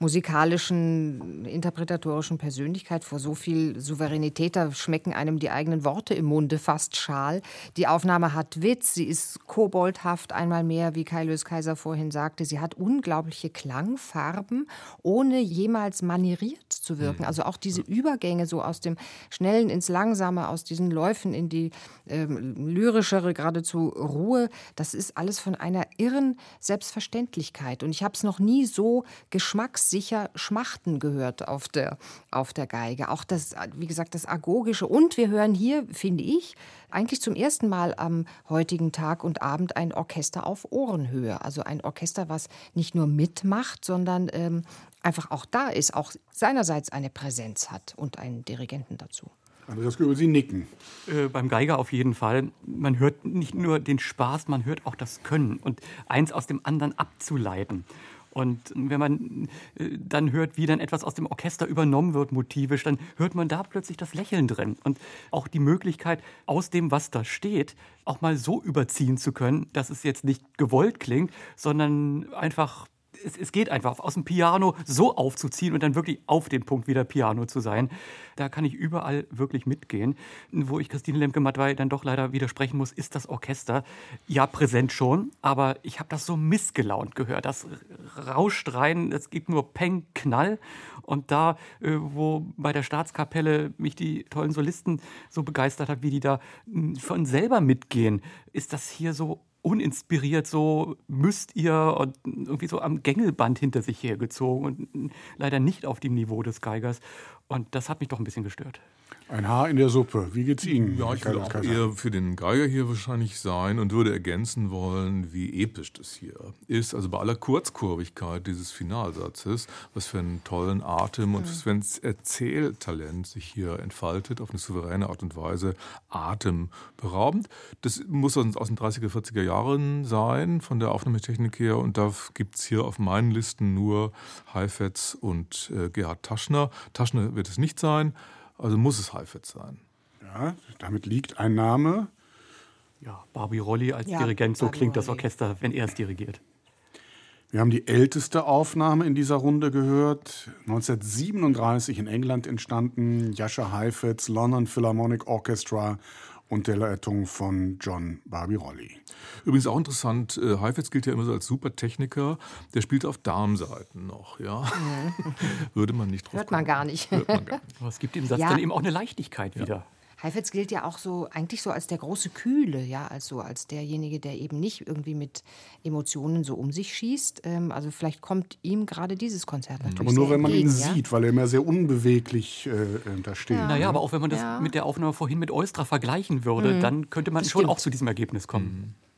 musikalischen, interpretatorischen Persönlichkeit, vor so viel Souveränität, da schmecken einem die eigenen Worte im Munde fast schal. Die Aufnahme hat Witz, sie ist koboldhaft, einmal mehr, wie Kai Lös Kaiser vorhin sagte. Sie hat unglaubliche Klangfarben, ohne jemals manieriert zu wirken. Mhm. Also auch diese Übergänge so aus dem Schnellen ins Langsame, aus diesen Läufen in die ähm, lyrischere, geradezu Ruhe, das ist alles von einer irren Selbstverständlichkeit. Und ich habe es noch nie so geschmacks sicher Schmachten gehört auf der, auf der Geige. Auch das, wie gesagt, das Agogische. Und wir hören hier, finde ich, eigentlich zum ersten Mal am heutigen Tag und Abend ein Orchester auf Ohrenhöhe. Also ein Orchester, was nicht nur mitmacht, sondern ähm, einfach auch da ist, auch seinerseits eine Präsenz hat und einen Dirigenten dazu. Andreas Göbel, Sie nicken. Äh, beim Geiger auf jeden Fall. Man hört nicht nur den Spaß, man hört auch das Können und eins aus dem anderen abzuleiten. Und wenn man äh, dann hört, wie dann etwas aus dem Orchester übernommen wird, motivisch, dann hört man da plötzlich das Lächeln drin. Und auch die Möglichkeit, aus dem, was da steht, auch mal so überziehen zu können, dass es jetzt nicht gewollt klingt, sondern einfach es, es, geht einfach, aus dem Piano so aufzuziehen und dann wirklich auf den Punkt wieder Piano zu sein. Da kann ich überall wirklich mitgehen. Wo ich Christine Lemke-Matwei dann doch leider widersprechen muss, ist das Orchester. Ja, präsent schon, aber ich habe das so missgelaunt gehört. Das rauscht rein, es gibt nur Peng, Knall. Und da, äh, wo bei der Staatskapelle mich die tollen Solisten so begeistert hat, wie die da hm, von selber mitgehen, ist das hier so uninspiriert, so müsst ihr und irgendwie so am Gängelband hinter sich hergezogen und leider nicht auf dem Niveau des Geigers. Und das hat mich doch ein bisschen gestört. Ein Haar in der Suppe. Wie geht's Ihnen? Ja, ich würde auch eher für den Geiger hier wahrscheinlich sein und würde ergänzen wollen, wie episch das hier ist. Also bei aller Kurzkurvigkeit dieses Finalsatzes, was für einen tollen Atem und was für ein Erzähltalent sich hier entfaltet, auf eine souveräne Art und Weise, atemberaubend. Das muss aus den 30er, 40er Jahren sein, von der Aufnahmetechnik her. Und da gibt es hier auf meinen Listen nur Heifetz und äh, Gerhard Taschner. Taschner wird es nicht sein. Also muss es Heifetz sein. Ja, damit liegt ein Name. Ja, Barbie Rolli als ja, Dirigent, so Barbie klingt das Orchester, wenn er es dirigiert. Wir haben die älteste Aufnahme in dieser Runde gehört. 1937 in England entstanden. Jascha Heifetz, London Philharmonic Orchestra und der Leitung von John Barbirolli. Übrigens auch interessant, äh, Heifetz gilt ja immer so als Supertechniker, der spielt auf Darmseiten noch, ja. Mhm. Würde man nicht drauf Hört man gar nicht. Hört man gar nicht. Aber es gibt im Satz ja. dann eben auch eine Leichtigkeit wieder. Heifetz gilt ja auch so eigentlich so als der große Kühle, ja, also als derjenige, der eben nicht irgendwie mit Emotionen so um sich schießt. Ähm, also vielleicht kommt ihm gerade dieses Konzert natürlich Aber nur wenn man ihn ja? sieht, weil er immer sehr unbeweglich äh, äh da steht. Ja. Naja, aber auch wenn man das ja. mit der Aufnahme vorhin mit Eustra vergleichen würde, mhm. dann könnte man das schon stimmt. auch zu diesem Ergebnis kommen. Mhm.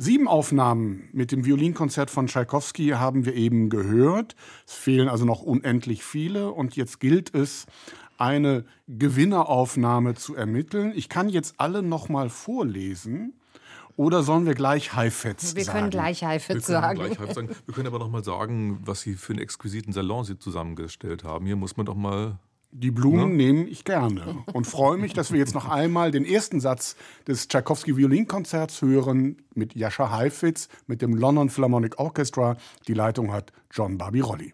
Sieben Aufnahmen mit dem Violinkonzert von Tschaikowski haben wir eben gehört. Es fehlen also noch unendlich viele und jetzt gilt es, eine Gewinneraufnahme zu ermitteln. Ich kann jetzt alle noch mal vorlesen. Oder sollen wir gleich Heifetz sagen? Wir können gleich Heifetz sagen. sagen. Wir können aber noch mal sagen, was Sie für einen exquisiten Salon Sie zusammengestellt haben. Hier muss man doch mal die Blumen ne? nehme ich gerne und freue mich, dass wir jetzt noch einmal den ersten Satz des Tchaikovsky Violinkonzerts hören mit Jascha Heifetz mit dem London Philharmonic Orchestra. Die Leitung hat John Barbirolli.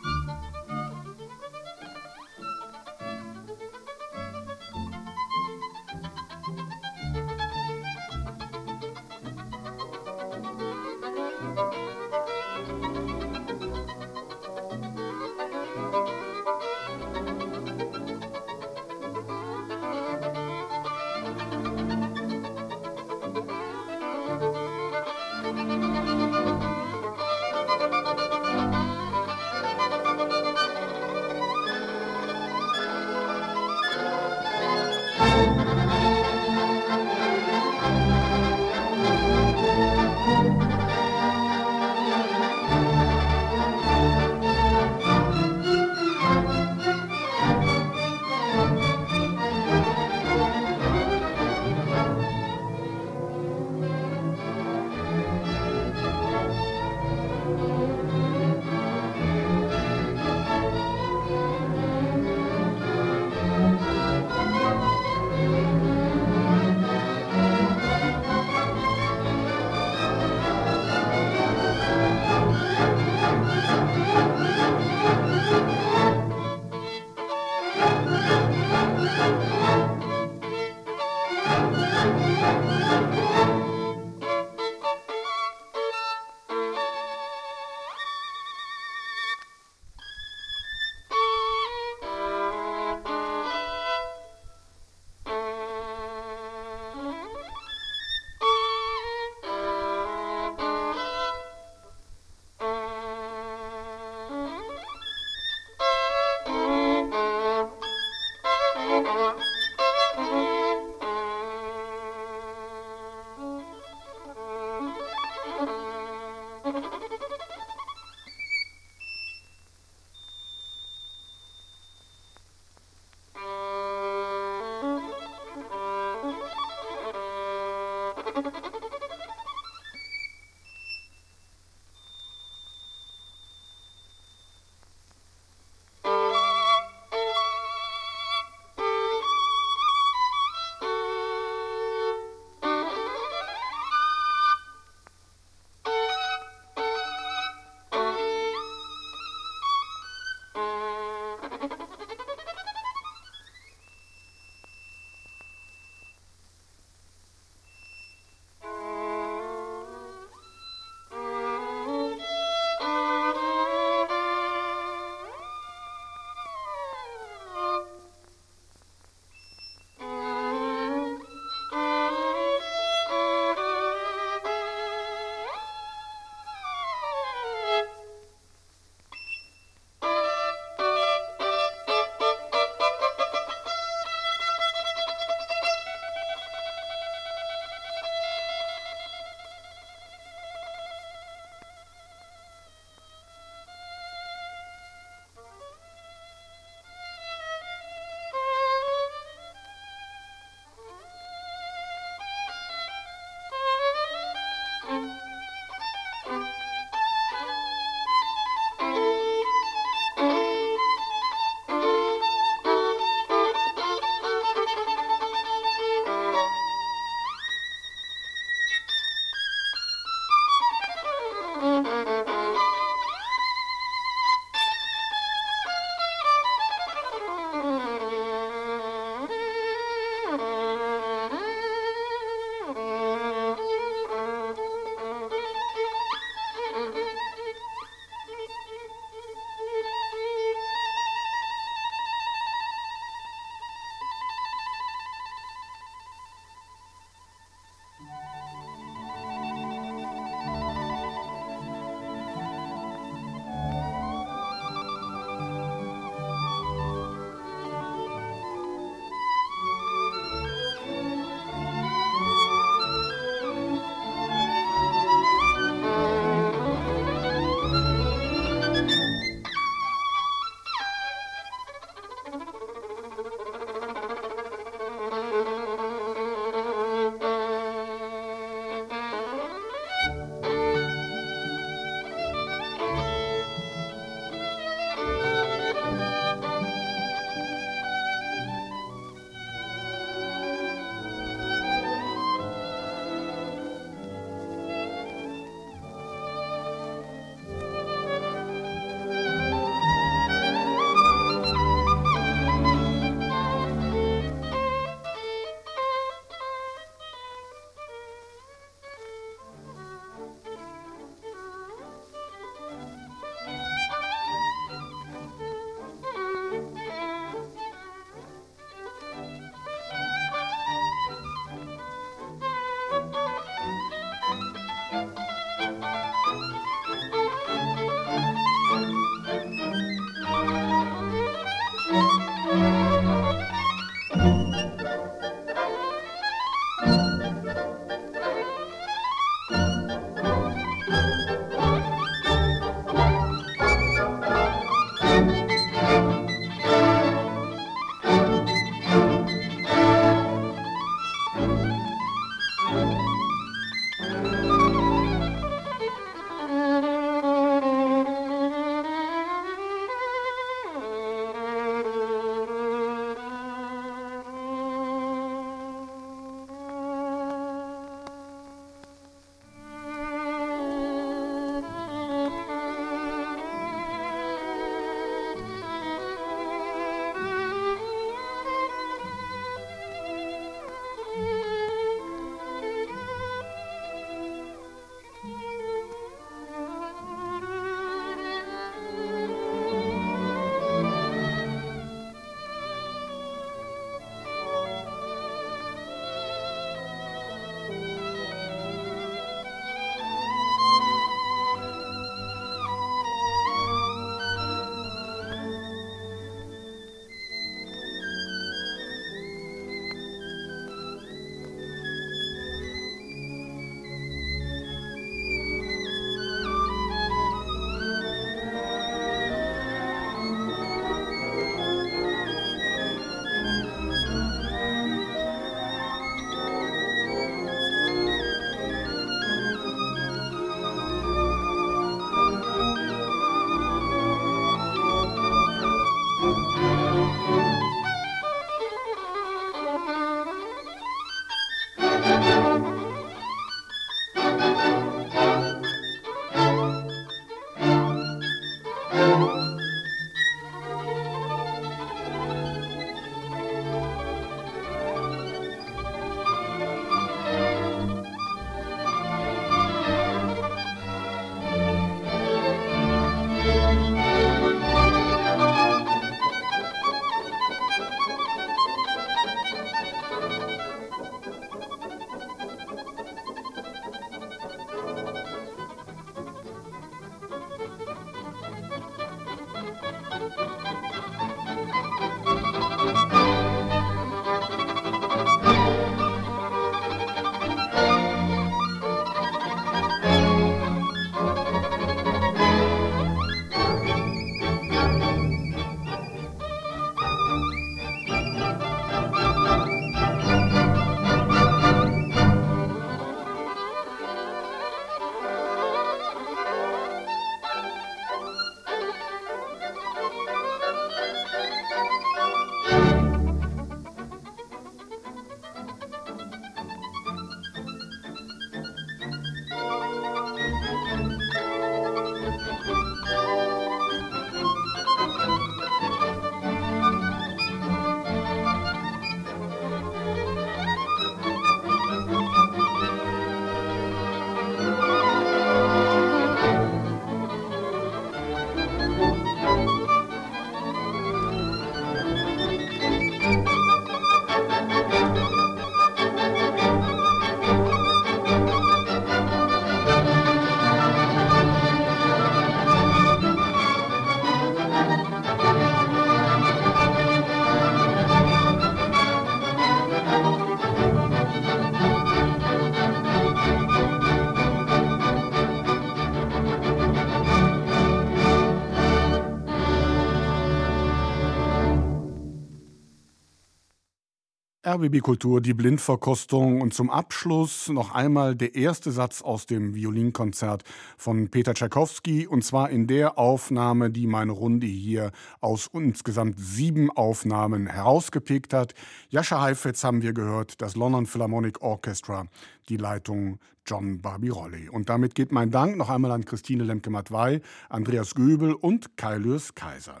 RBB Kultur, die Blindverkostung und zum Abschluss noch einmal der erste Satz aus dem Violinkonzert von Peter Tschaikowski und zwar in der Aufnahme, die meine Runde hier aus insgesamt sieben Aufnahmen herausgepickt hat. Jascha Heifetz haben wir gehört, das London Philharmonic Orchestra, die Leitung John Barbirolli. Und damit geht mein Dank noch einmal an Christine Lemke-Matwei, Andreas Göbel und Kai Lürs Kaiser.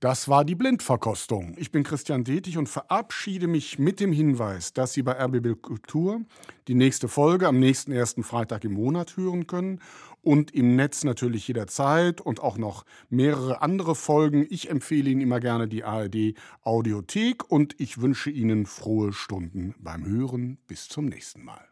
Das war die Blindverkostung. Ich bin Christian Detig und verabschiede mich mit dem Hinweis, dass Sie bei RBB Kultur die nächste Folge am nächsten ersten Freitag im Monat hören können und im Netz natürlich jederzeit und auch noch mehrere andere Folgen. Ich empfehle Ihnen immer gerne die ARD Audiothek und ich wünsche Ihnen frohe Stunden beim Hören. Bis zum nächsten Mal.